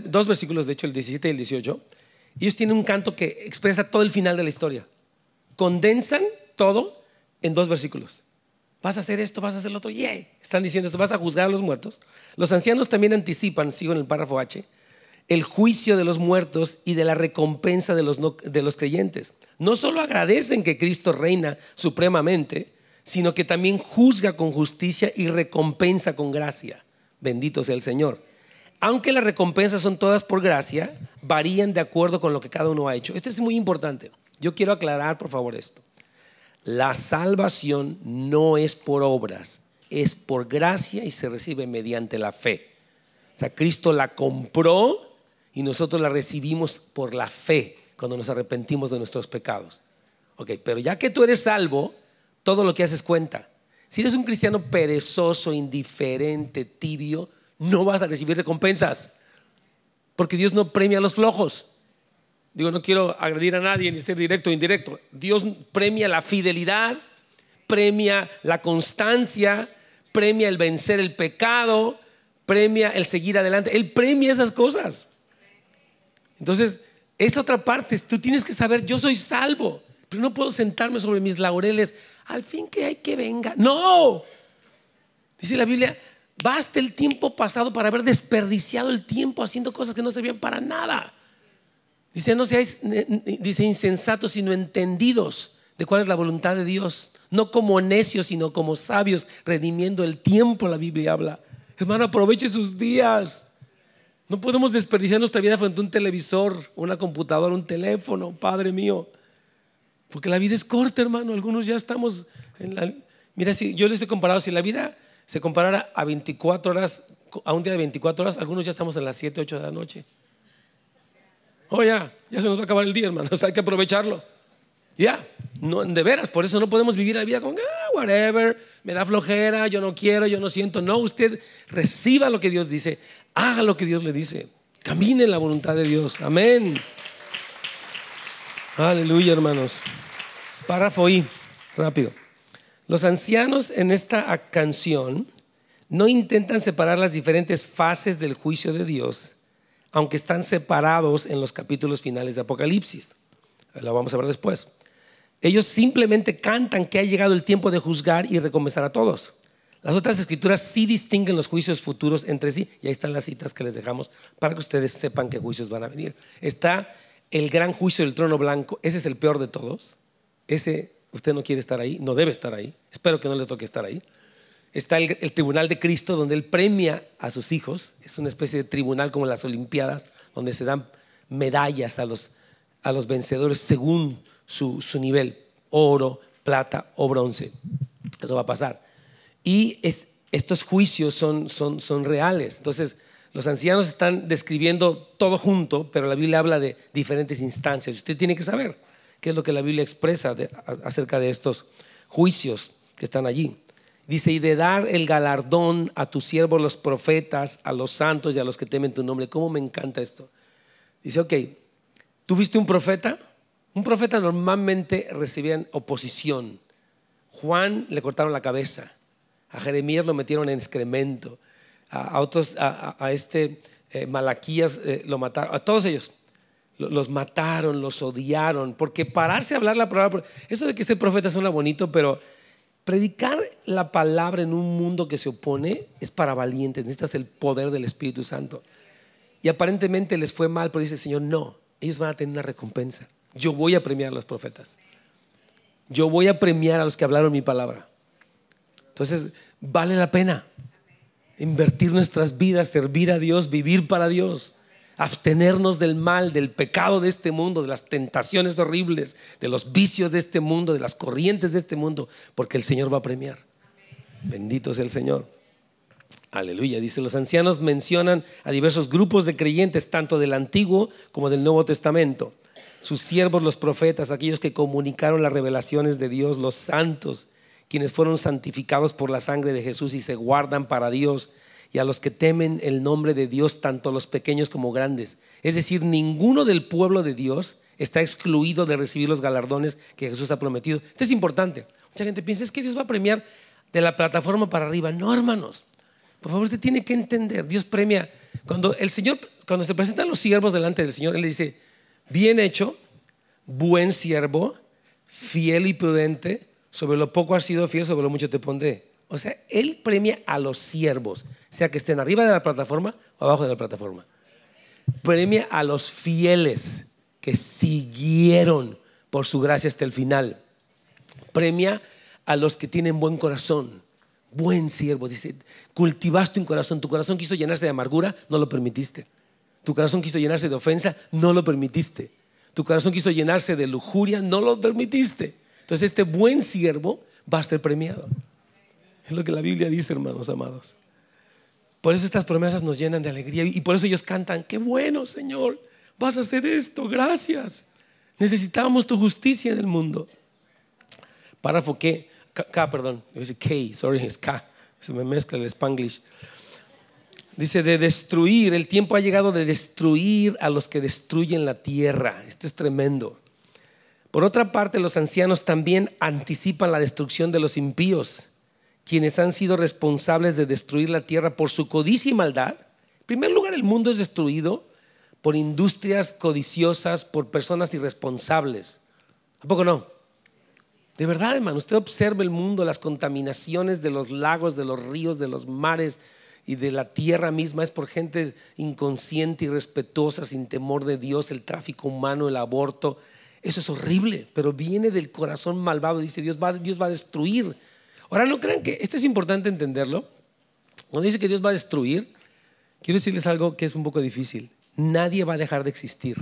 dos versículos, de hecho el 17 y el 18, ellos tienen un canto que expresa todo el final de la historia. Condensan todo en dos versículos. Vas a hacer esto, vas a hacer lo otro. Yeah. Están diciendo esto, vas a juzgar a los muertos. Los ancianos también anticipan, sigo en el párrafo H, el juicio de los muertos y de la recompensa de los, de los creyentes. No solo agradecen que Cristo reina supremamente, sino que también juzga con justicia y recompensa con gracia. Bendito sea el Señor. Aunque las recompensas son todas por gracia, varían de acuerdo con lo que cada uno ha hecho. Esto es muy importante. Yo quiero aclarar, por favor, esto. La salvación no es por obras, es por gracia y se recibe mediante la fe. O sea, Cristo la compró y nosotros la recibimos por la fe cuando nos arrepentimos de nuestros pecados. Ok, pero ya que tú eres salvo, todo lo que haces cuenta. Si eres un cristiano perezoso, indiferente, tibio, no vas a recibir recompensas. Porque Dios no premia a los flojos. Digo, no quiero agredir a nadie ni ser directo o indirecto. Dios premia la fidelidad, premia la constancia, premia el vencer el pecado, premia el seguir adelante. Él premia esas cosas. Entonces, esa otra parte, tú tienes que saber, yo soy salvo, pero no puedo sentarme sobre mis laureles al fin que hay que venga. No. Dice la Biblia, Basta el tiempo pasado para haber desperdiciado el tiempo haciendo cosas que no servían para nada. Dice, no seáis, dice, insensatos, sino entendidos de cuál es la voluntad de Dios. No como necios, sino como sabios, redimiendo el tiempo, la Biblia habla. Hermano, aproveche sus días. No podemos desperdiciar nuestra vida frente a un televisor, una computadora, un teléfono, Padre mío. Porque la vida es corta, hermano. Algunos ya estamos en la... Mira, si yo les he comparado, si la vida se comparara a 24 horas, a un día de 24 horas, algunos ya estamos en las 7, 8 de la noche. Oh, ya, ya se nos va a acabar el día, hermanos, hay que aprovecharlo. Ya, no, de veras, por eso no podemos vivir la vida con, ah, whatever, me da flojera, yo no quiero, yo no siento. No, usted reciba lo que Dios dice, haga lo que Dios le dice, camine en la voluntad de Dios. Amén. Aleluya, hermanos. Párrafo rápido. Los ancianos en esta canción no intentan separar las diferentes fases del juicio de Dios, aunque están separados en los capítulos finales de Apocalipsis. Lo vamos a ver después. Ellos simplemente cantan que ha llegado el tiempo de juzgar y recompensar a todos. Las otras escrituras sí distinguen los juicios futuros entre sí, y ahí están las citas que les dejamos para que ustedes sepan qué juicios van a venir. Está el gran juicio del trono blanco, ese es el peor de todos. Ese usted no quiere estar ahí, no debe estar ahí, espero que no le toque estar ahí. Está el, tribunal de Cristo donde Él premia a sus hijos, es una especie de tribunal como las Olimpiadas, donde se dan medallas a los, a los vencedores según su, nivel, oro, plata o bronce. Eso va a pasar. Y estos juicios son, son, son reales. Entonces, los ancianos están describiendo todo junto, pero la Biblia habla de diferentes instancias. Usted tiene que saber qué es lo que la Biblia expresa acerca de estos juicios que están allí. Dice, y de dar el galardón a tus siervos los profetas, a los santos y a los que temen tu nombre. ¿Cómo me encanta esto? Dice, ok, ¿tú fuiste un profeta? Un profeta normalmente recibía oposición. Juan le cortaron la cabeza, a Jeremías lo metieron en excremento, a, otros, a, este eh, Malaquías eh, lo mataron, a todos ellos los mataron, los odiaron, porque pararse a hablar la palabra, eso de que este profeta suena bonito, pero predicar la palabra en un mundo que se opone es para valientes, necesitas el poder del Espíritu Santo. Y aparentemente les fue mal, pero dice el Señor, no, ellos van a tener una recompensa. Yo voy a premiar a los profetas. Yo voy a premiar a los que hablaron mi palabra. Entonces, vale la pena invertir nuestras vidas, servir a Dios, vivir para Dios abstenernos del mal, del pecado de este mundo, de las tentaciones horribles, de los vicios de este mundo, de las corrientes de este mundo, porque el Señor va a premiar. Bendito sea el Señor. Aleluya. Dice, los ancianos mencionan a diversos grupos de creyentes, tanto del Antiguo como del Nuevo Testamento. Sus siervos, los profetas, aquellos que comunicaron las revelaciones de Dios, los santos, quienes fueron santificados por la sangre de Jesús y se guardan para Dios, y a los que temen el nombre de Dios, tanto los pequeños como grandes. Es decir, ninguno del pueblo de Dios está excluido de recibir los galardones que Jesús ha prometido. Esto es importante. Mucha gente piensa, es que Dios va a premiar de la plataforma para arriba. No, hermanos. Por favor, usted tiene que entender, Dios premia. Cuando el Señor, cuando se presentan los siervos delante del Señor, Él le dice, bien hecho, buen siervo, fiel y prudente, sobre lo poco has sido fiel, sobre lo mucho te pondré. O sea, Él premia a los siervos, sea que estén arriba de la plataforma o abajo de la plataforma. Premia a los fieles que siguieron por su gracia hasta el final. Premia a los que tienen buen corazón buen siervo. Dice, cultivaste un corazón, tu corazón quiso llenarse de amargura, no lo permitiste. Tu corazón quiso llenarse de ofensa, no lo permitiste. Tu corazón quiso llenarse de lujuria, no lo permitiste. Entonces este buen siervo va a ser premiado. Es lo que la Biblia dice, hermanos amados. Por eso estas promesas nos llenan de alegría y por eso ellos cantan, qué bueno, Señor, vas a hacer esto, gracias. Necesitamos tu justicia en el mundo. Párrafo que K, perdón, K, sorry, es K, se me mezcla el spanglish. Dice, de destruir, el tiempo ha llegado de destruir a los que destruyen la tierra. Esto es tremendo. Por otra parte, los ancianos también anticipan la destrucción de los impíos, quienes han sido responsables de destruir la tierra por su codicia y maldad. En primer lugar, el mundo es destruido por industrias codiciosas, por personas irresponsables. ¿A poco no? De verdad, hermano, usted observa el mundo, las contaminaciones de los lagos, de los ríos, de los mares y de la tierra misma es por gente inconsciente, irrespetuosa, sin temor de Dios, el tráfico humano, el aborto. Eso es horrible, pero viene del corazón malvado. Dice Dios va, Dios va a destruir. Ahora no crean que esto es importante entenderlo. Cuando dice que Dios va a destruir, quiero decirles algo que es un poco difícil. Nadie va a dejar de existir.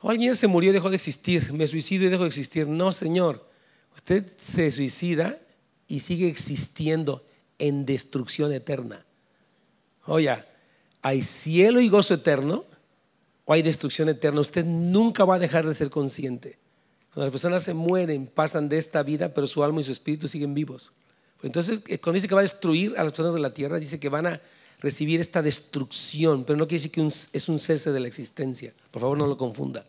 O alguien se murió y dejó de existir, me suicido y dejo de existir. No, Señor, usted se suicida y sigue existiendo en destrucción eterna. Oye, ¿hay cielo y gozo eterno o hay destrucción eterna? Usted nunca va a dejar de ser consciente. Cuando las personas se mueren, pasan de esta vida, pero su alma y su espíritu siguen vivos. Entonces, eh, cuando dice que va a destruir a las personas de la tierra, dice que van a recibir esta destrucción, pero no quiere decir que es un cese de la existencia. Por favor, no lo confunda.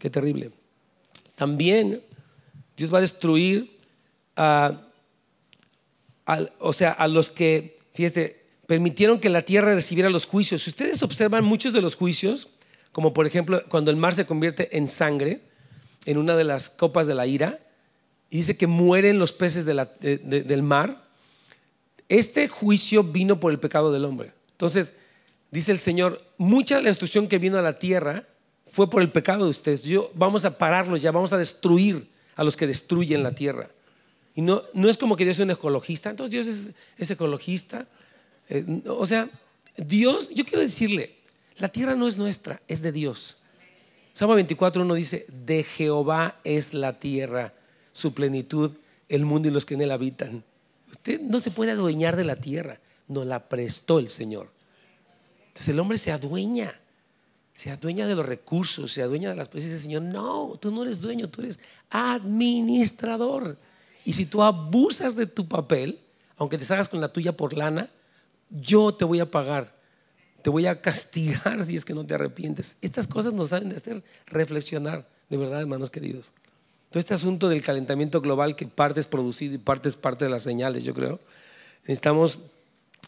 Qué terrible. También Dios va a destruir a, o sea, a los que, fíjate, permitieron que la tierra recibiera los juicios. Si ustedes observan muchos de los juicios, como por ejemplo cuando el mar se convierte en sangre, en una de las copas de la ira, y dice que mueren los peces del mar, este juicio vino por el pecado del hombre. Entonces, dice el Señor, mucha de la destrucción que vino a la tierra fue por el pecado de ustedes. Yo, vamos a pararlos ya, vamos a destruir a los que destruyen la tierra. Y no, no es como que Dios es un ecologista, entonces Dios es, ecologista. Eh, o sea, Dios, yo quiero decirle, la tierra no es nuestra, es de Dios. Salmo 24, uno dice, de Jehová es la tierra, su plenitud, el mundo y los que en él habitan. Usted no se puede adueñar de la tierra, nos la prestó el Señor. Entonces el hombre se adueña, se adueña de los recursos, se adueña de las presencias del Señor. No, tú no eres dueño, tú eres administrador. Y si tú abusas de tu papel, aunque te salgas con la tuya por lana, yo te voy a pagar. Te voy a castigar si es que no te arrepientes. Estas cosas nos saben de hacer reflexionar, de verdad, hermanos queridos. Todo este asunto del calentamiento global que parte es producido y parte es parte de las señales, yo creo, necesitamos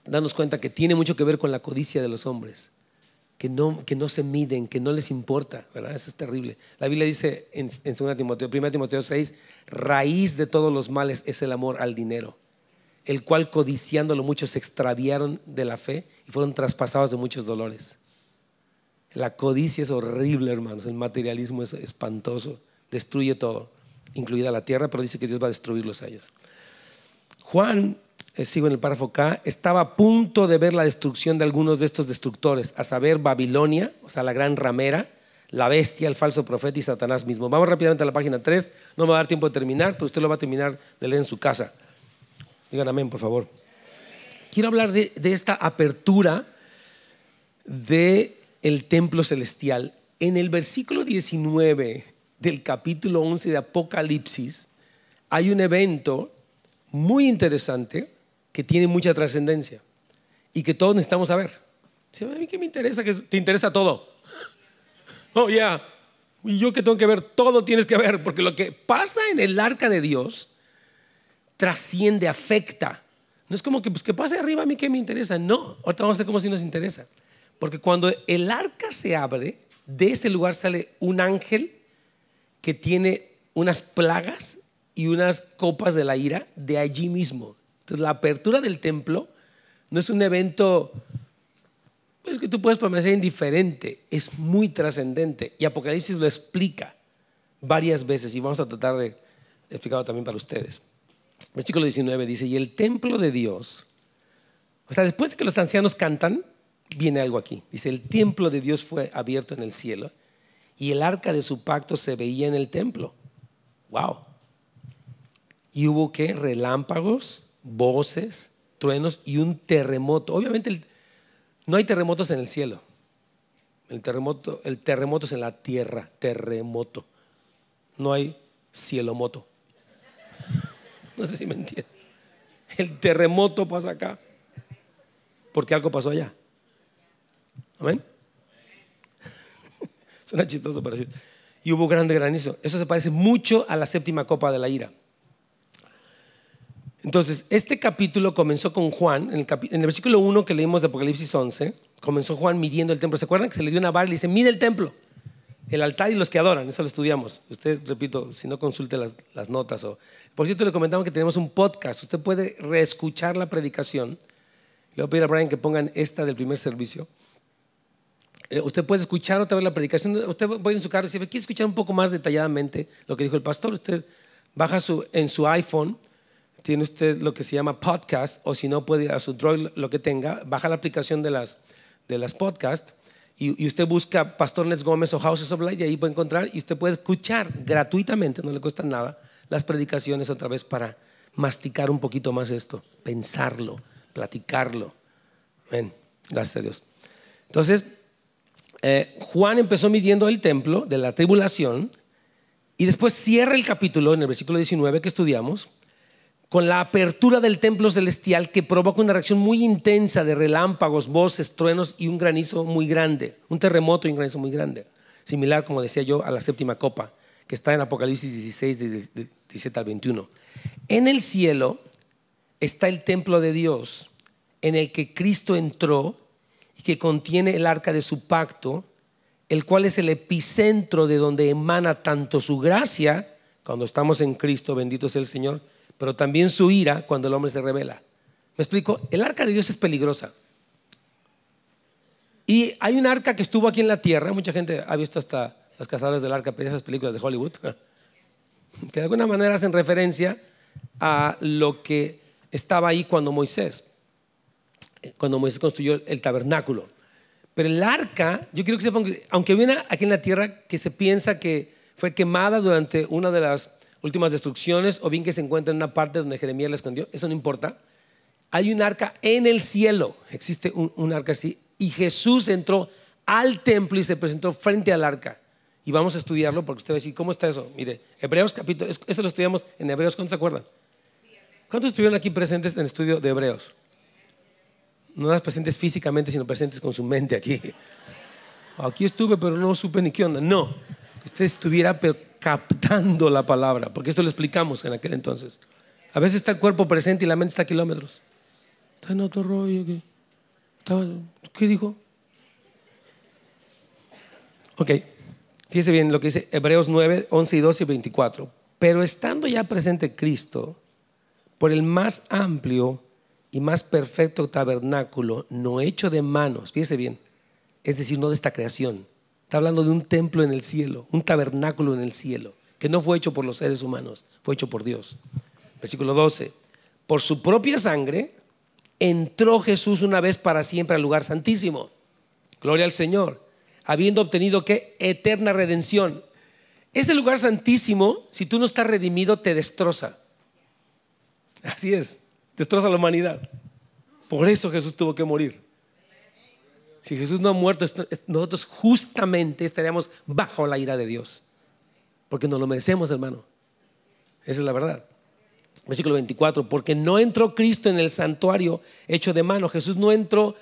darnos cuenta que tiene mucho que ver con la codicia de los hombres, que no, que no se miden, que no les importa, ¿verdad? Eso es terrible. La Biblia dice en, en 2 Timoteo, 1 Timoteo 6, raíz de todos los males es el amor al dinero, el cual codiciándolo muchos se extraviaron de la fe y fueron traspasados de muchos dolores. La codicia es horrible, hermanos, el materialismo es espantoso, destruye todo incluida la tierra, pero dice que Dios va a destruirlos a ellos. Juan, eh, sigo en el párrafo K, estaba a punto de ver la destrucción de algunos de estos destructores, a saber Babilonia, o sea, la gran ramera, la bestia, el falso profeta y Satanás mismo. Vamos rápidamente a la página 3, no me va a dar tiempo de terminar, pero usted lo va a terminar de leer en su casa. Digan amén, por favor. Quiero hablar de, esta apertura de el templo celestial. En el versículo 19 del capítulo 11 de Apocalipsis hay un evento muy interesante que tiene mucha trascendencia y que todos necesitamos saber. ¿A mí qué me interesa? Que te interesa todo. Oh, ya. ¿Y yo qué tengo que ver? Todo tienes que ver, porque lo que pasa en el arca de Dios trasciende, afecta. No es como que, pues, que pase arriba a mí qué me interesa. No, ahorita vamos a ver cómo si nos interesa. Porque cuando el arca se abre, de ese lugar sale un ángel que tiene unas plagas y unas copas de la ira de allí mismo. Entonces la apertura del templo no es un evento es que tú puedes permanecer indiferente, es muy trascendente y Apocalipsis lo explica varias veces y vamos a tratar de explicarlo también para ustedes. Versículo 19 dice, y el templo de Dios, o sea, después de que los ancianos cantan, viene algo aquí. Dice, el templo de Dios fue abierto en el cielo y el arca de su pacto se veía en el templo. Wow. Y hubo que relámpagos, voces, truenos y un terremoto. Obviamente no hay terremotos en el cielo. El terremoto, el terremoto es en la tierra, terremoto. No hay cielo moto. No sé si me entienden. El terremoto pasa acá porque algo pasó allá. Amén. Suena chistoso para decir. Y hubo grande granizo. Eso se parece mucho a la séptima copa de la ira. Entonces, este capítulo comenzó con Juan, en el, versículo 1 que leímos de Apocalipsis 11, comenzó Juan midiendo el templo. ¿Se acuerdan que se le dio una barra y le dice, mire el templo, el altar y los que adoran? Eso lo estudiamos. Usted, repito, si no consulte las, las notas. O, por cierto, le comentamos que tenemos un podcast. Usted puede reescuchar la predicación. Le voy a pedir a Brian que pongan esta del primer servicio. Eh, usted puede escuchar otra vez la predicación. Usted va en su carro y si quiere escuchar un poco más detalladamente lo que dijo el pastor, usted baja su, en su iPhone, tiene usted lo que se llama podcast, o si no puede ir a su Droid, lo que tenga, baja la aplicación de las, de las podcasts y, usted busca Pastor Nets Gómez o Houses of Light y ahí puede encontrar y usted puede escuchar gratuitamente, no le cuesta nada, las predicaciones otra vez para masticar un poquito más esto, pensarlo, platicarlo. Amén. Gracias a Dios. Entonces, eh, Juan empezó midiendo el templo de la tribulación y después cierra el capítulo en el versículo 19 que estudiamos con la apertura del templo celestial que provoca una reacción muy intensa de relámpagos, voces, truenos y un granizo muy grande, un terremoto y un granizo muy grande, similar, como decía yo, a la séptima copa, que está en Apocalipsis 16, de 17 al 21. En el cielo está el templo de Dios, en el que Cristo entró y que contiene el arca de su pacto, el cual es el epicentro de donde emana tanto su gracia, cuando estamos en Cristo, bendito sea el Señor, pero también su ira cuando el hombre se revela. ¿Me explico? El arca de Dios es peligrosa. Y hay un arca que estuvo aquí en la tierra, mucha gente ha visto hasta los cazadores del arca, pero esas películas de Hollywood, que de alguna manera hacen referencia a lo que estaba ahí cuando Moisés cuando Moisés construyó el tabernáculo. Pero el arca, yo quiero que sepan que, aunque viene aquí en la tierra que se piensa que fue quemada durante una de las últimas destrucciones, o bien que se encuentra en una parte donde Jeremías la escondió, eso no importa. Hay un arca en el cielo, existe un, arca así, y Jesús entró al templo y se presentó frente al arca. Y vamos a estudiarlo porque usted va a decir, ¿cómo está eso? Mire, Hebreos capítulo, eso lo estudiamos en Hebreos, ¿cuántos se acuerdan? ¿Cuántos estuvieron aquí presentes en el estudio de Hebreos? no eras presentes físicamente, sino presentes con su mente aquí. Aquí estuve, pero no supe ni qué onda. No, que usted estuviera captando la palabra, porque esto lo explicamos en aquel entonces. A veces está el cuerpo presente y la mente está a kilómetros. Está en otro rollo. ¿Qué, dijo? Ok, fíjese bien lo que dice Hebreos 9, 11 y 12 y 24. Pero estando ya presente Cristo, por el más amplio y más perfecto tabernáculo, no hecho de manos, fíjese bien, es decir, no de esta creación. Está hablando de un templo en el cielo, un tabernáculo en el cielo, que no fue hecho por los seres humanos, fue hecho por Dios. Versículo 12. Por su propia sangre entró Jesús una vez para siempre al lugar santísimo. Gloria al Señor. Habiendo obtenido que eterna redención. Este lugar santísimo, si tú no estás redimido, te destroza. Así es destroza la humanidad. Por eso Jesús tuvo que morir. Si Jesús no ha muerto, nosotros justamente estaríamos bajo la ira de Dios. Porque nos lo merecemos, hermano. Esa es la verdad. Versículo 24, porque no entró Cristo en el santuario hecho de mano. Jesús no entró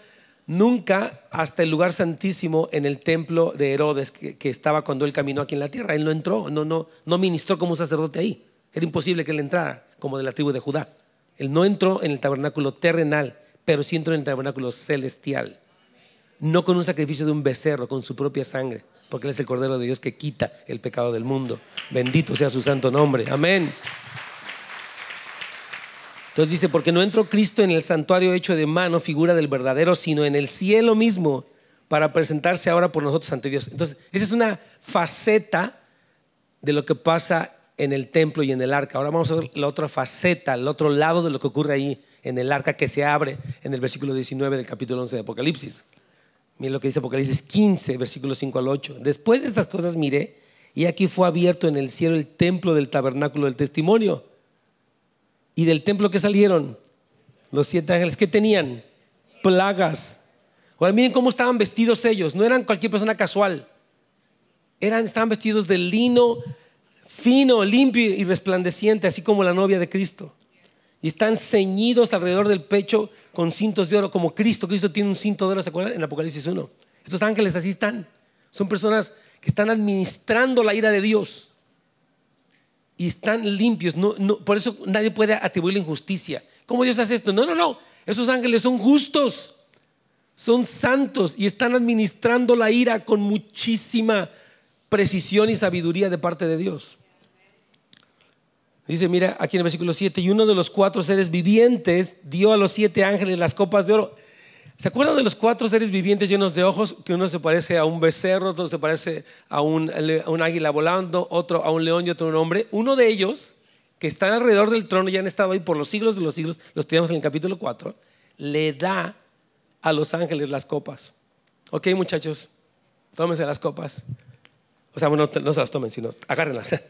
nunca hasta el lugar santísimo en el templo de Herodes que, estaba cuando él caminó aquí en la tierra. Él no entró, no, no, no ministró como sacerdote ahí. Era imposible que él entrara como de la tribu de Judá. Él no entró en el tabernáculo terrenal, pero sí entró en el tabernáculo celestial no con un sacrificio de un becerro, con su propia sangre, porque Él es el Cordero de Dios que quita el pecado del mundo. Bendito sea su santo nombre. Amén. Entonces dice, porque no entró Cristo en el santuario hecho de mano, figura del verdadero, sino en el cielo mismo, para presentarse ahora por nosotros ante Dios. Entonces, esa es una faceta de lo que pasa en el templo y en el arca. Ahora vamos a ver la otra faceta, el otro lado de lo que ocurre ahí en el arca que se abre en el versículo 19 del capítulo 11 de Apocalipsis. Miren lo que dice Apocalipsis 15, versículos 5 al 8. Después de estas cosas miré y aquí fue abierto en el cielo el templo del tabernáculo del testimonio. Y del templo que salieron los siete ángeles que tenían plagas. Ahora miren cómo estaban vestidos ellos. No eran cualquier persona casual. Eran, estaban vestidos de lino fino, limpio y resplandeciente, así como la novia de Cristo. Y están ceñidos alrededor del pecho con cintos de oro, como Cristo. Cristo tiene un cinto de oro, ¿se acuerdan? En Apocalipsis 1. Estos ángeles así están. Son personas que están administrando la ira de Dios. Y están limpios. No, por eso nadie puede atribuirle injusticia. ¿Cómo Dios hace esto? No, no, no. Esos ángeles son justos. Son santos y están administrando la ira con muchísima precisión y sabiduría de parte de Dios. Dice, mira, aquí en el versículo 7, y uno de los cuatro seres vivientes dio a los siete ángeles las copas de oro. ¿Se acuerdan de los cuatro seres vivientes llenos de ojos? Que uno se parece a un becerro, otro se parece a un, águila volando, otro a un león y otro a un hombre. Uno de ellos, que están alrededor del trono y han estado ahí por los siglos de los siglos, los tenemos en el capítulo 4, le da a los ángeles las copas. Ok, muchachos, tómense las copas. O sea, bueno, no se las tomen, sino agárrenlas.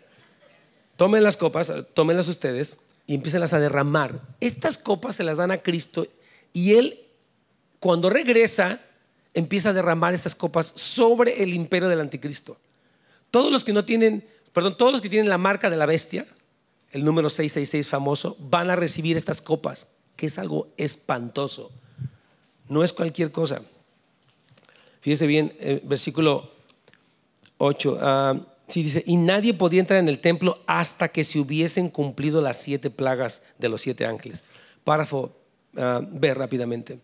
tomen las copas, tómenlas ustedes y empiecen a derramar. Estas copas se las dan a Cristo y Él, cuando regresa, empieza a derramar estas copas sobre el imperio del anticristo. Todos los que no tienen, perdón, todos los que tienen la marca de la bestia, el número 666 famoso, van a recibir estas copas, que es algo espantoso. No es cualquier cosa. Fíjese bien, el versículo 8. Sí, dice, y nadie podía entrar en el templo hasta que se hubiesen cumplido las siete plagas de los siete ángeles. Párrafo, uh, ver rápidamente.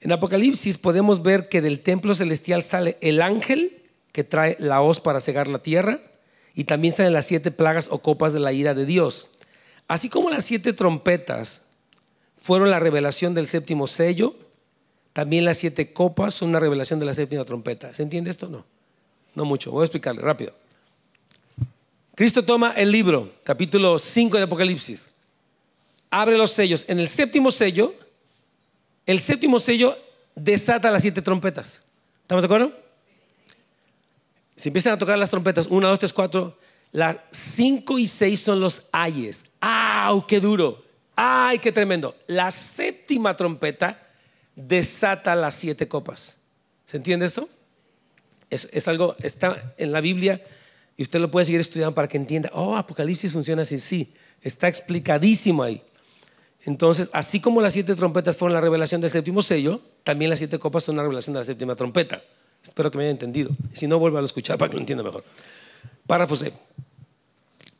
En Apocalipsis podemos ver que del templo celestial sale el ángel que trae la hoz para cegar la tierra y también salen las siete plagas o copas de la ira de Dios. Así como las siete trompetas fueron la revelación del séptimo sello, también las siete copas son una revelación de la séptima trompeta. ¿Se entiende esto? No, no mucho. Voy a explicarle rápido. Cristo toma el libro, capítulo 5 de Apocalipsis, abre los sellos. En el séptimo sello, el séptimo sello desata las siete trompetas. ¿Estamos de acuerdo? Si empiezan a tocar las trompetas, una, dos, tres, cuatro, las cinco y seis son los ayes. ¡Au, qué duro! ¡Ay, qué tremendo! La séptima trompeta desata las siete copas. ¿Se entiende esto? Es, es algo, está en la Biblia y usted lo puede seguir estudiando para que entienda, oh, Apocalipsis funciona así, sí, está explicadísimo ahí. Entonces, así como las siete trompetas fueron la revelación del séptimo sello, también las siete copas son una revelación de la séptima trompeta. Espero que me haya entendido. Si no, vuelva a escuchar para que lo entienda mejor. Párrafo C.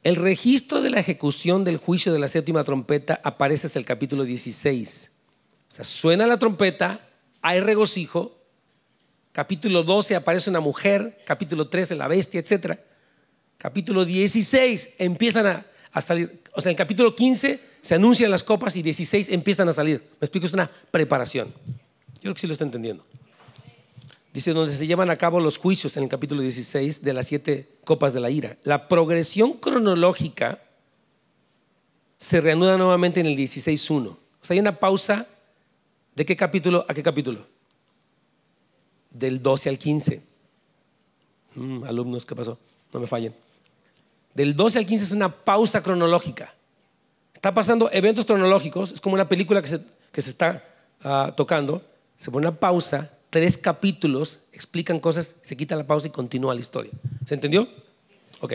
El registro de la ejecución del juicio de la séptima trompeta aparece hasta el capítulo 16. O sea, suena la trompeta, hay regocijo. Capítulo 12 aparece una mujer, capítulo 13 la bestia, etcétera capítulo 16 empiezan a, salir, o sea, en el capítulo 15 se anuncian las copas y 16 empiezan a salir. Me explico, es una preparación. Yo creo que sí lo está entendiendo. Dice, donde se llevan a cabo los juicios en el capítulo 16 de las siete copas de la ira. La progresión cronológica se reanuda nuevamente en el 16.1. O sea, hay una pausa de qué capítulo a qué capítulo. Del 12 al 15. Mm, alumnos, ¿qué pasó? No me fallen. Del 12 al 15 es una pausa cronológica. Está pasando eventos cronológicos, es como una película que se, está ah, tocando, se pone una pausa, tres capítulos, explican cosas, se quita la pausa y continúa la historia. ¿Se entendió? Ok.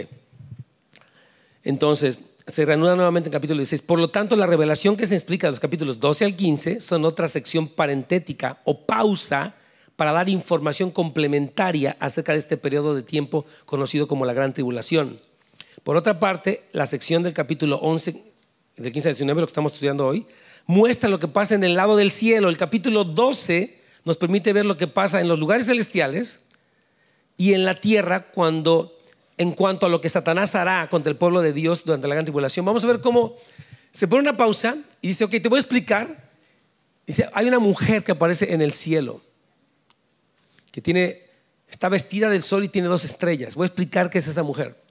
Entonces, se reanuda nuevamente en capítulo 16. Por lo tanto, la revelación que se explica de los capítulos 12 al 15 son otra sección parentética o pausa para dar información complementaria acerca de este periodo de tiempo conocido como la Gran Tribulación. Por otra parte, la sección del capítulo 11, del 15 al 19, lo que estamos estudiando hoy, muestra lo que pasa en el lado del cielo. El capítulo 12 nos permite ver lo que pasa en los lugares celestiales y en la tierra cuando en cuanto a lo que Satanás hará contra el pueblo de Dios durante la gran tribulación. Vamos a ver cómo se pone una pausa y dice, ok, te voy a explicar. Dice, hay una mujer que aparece en el cielo, que tiene, está vestida del sol y tiene dos estrellas. Voy a explicar qué es esa mujer.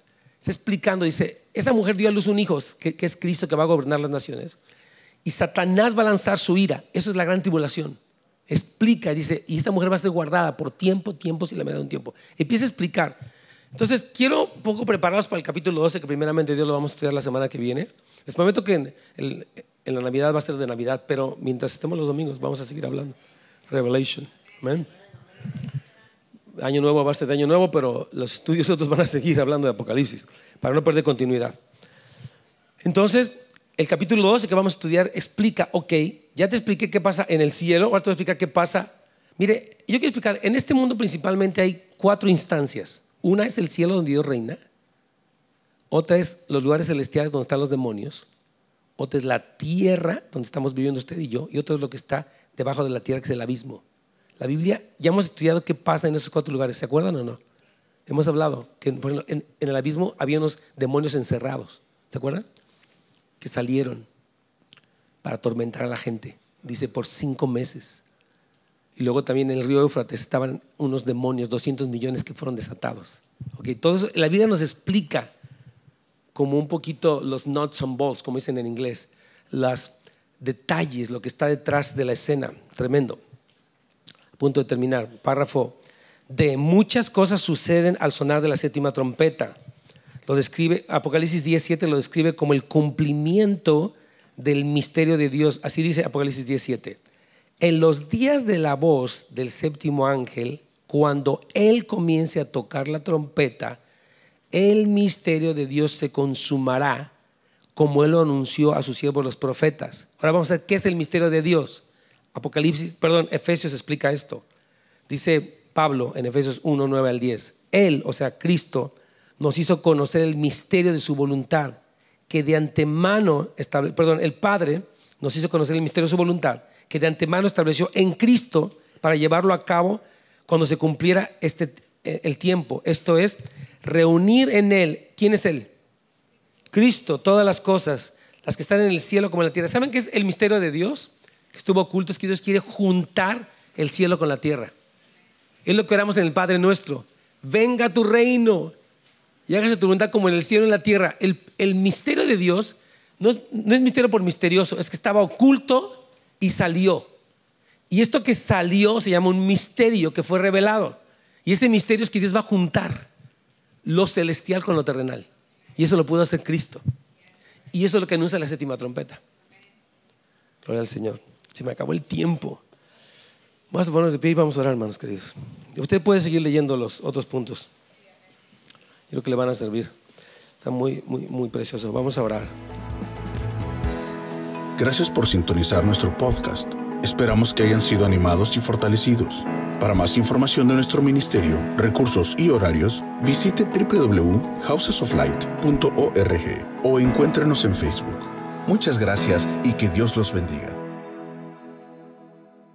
Está explicando, dice, esa mujer dio a luz un hijo, que, es Cristo que va a gobernar las naciones. Y Satanás va a lanzar su ira. Eso es la gran tribulación. Explica, dice, y esta mujer va a ser guardada por tiempo, tiempo, si le me da un tiempo. Empieza a explicar. Entonces, quiero un poco prepararlos para el capítulo 12, que primeramente Dios lo vamos a estudiar la semana que viene. Les prometo que en, la Navidad va a ser de Navidad, pero mientras estemos los domingos vamos a seguir hablando. Revelation. Amén. Año nuevo a ser de año nuevo, pero los estudios otros van a seguir hablando de Apocalipsis, para no perder continuidad. Entonces, el capítulo 12 que vamos a estudiar explica, ok, ya te expliqué qué pasa en el cielo, ahora te voy a explicar qué pasa. Mire, yo quiero explicar, en este mundo principalmente hay cuatro instancias. Una es el cielo donde Dios reina, otra es los lugares celestiales donde están los demonios, otra es la tierra donde estamos viviendo usted y yo, y otra es lo que está debajo de la tierra, que es el abismo. La Biblia, ya hemos estudiado qué pasa en esos cuatro lugares, ¿se acuerdan o no? Hemos hablado que en, el abismo había unos demonios encerrados, ¿se acuerdan? Que salieron para atormentar a la gente, dice, por cinco meses. Y luego también en el río Éufrates estaban unos demonios, 200 millones que fueron desatados. Okay, todo la Biblia nos explica como un poquito los nuts and bolts, como dicen en inglés, los detalles, lo que está detrás de la escena. Tremendo. Punto de terminar. Párrafo. De muchas cosas suceden al sonar de la séptima trompeta. Lo describe, Apocalipsis 17 lo describe como el cumplimiento del misterio de Dios. Así dice Apocalipsis 17 en los días de la voz del séptimo ángel, cuando él comience a tocar la trompeta, el misterio de Dios se consumará como él lo anunció a sus siervos los profetas. Ahora vamos a ver qué es el misterio de Dios. Apocalipsis, perdón, Efesios explica esto. Dice Pablo en Efesios 1, 9 al 10. Él, o sea, Cristo, nos hizo conocer el misterio de su voluntad, que de antemano, perdón, el Padre nos hizo conocer el misterio de su voluntad, que de antemano estableció en Cristo para llevarlo a cabo cuando se cumpliera este, eh, el tiempo. Esto es, reunir en Él. ¿Quién es Él? Cristo, todas las cosas, las que están en el cielo como en la tierra. ¿Saben qué es el misterio de Dios? Que estuvo oculto, es que Dios quiere juntar el cielo con la tierra. Es lo que oramos en el Padre nuestro. Venga tu reino y hágase tu voluntad como en el cielo y en la tierra. El, misterio de Dios no es, no es misterio por misterioso, es que estaba oculto y salió. Y esto que salió se llama un misterio que fue revelado. Y ese misterio es que Dios va a juntar lo celestial con lo terrenal. Y eso lo pudo hacer Cristo. Y eso es lo que anuncia la séptima trompeta. Gloria al Señor. Se me acabó el tiempo. Vamos a ponernos de pie y vamos a orar, hermanos queridos. Usted puede seguir leyendo los otros puntos. Creo que le van a servir. Está muy, muy, muy precioso. Vamos a orar. Gracias por sintonizar nuestro podcast. Esperamos que hayan sido animados y fortalecidos. Para más información de nuestro ministerio, recursos y horarios, visite www.housesoflight.org o encuéntrenos en Facebook. Muchas gracias y que Dios los bendiga.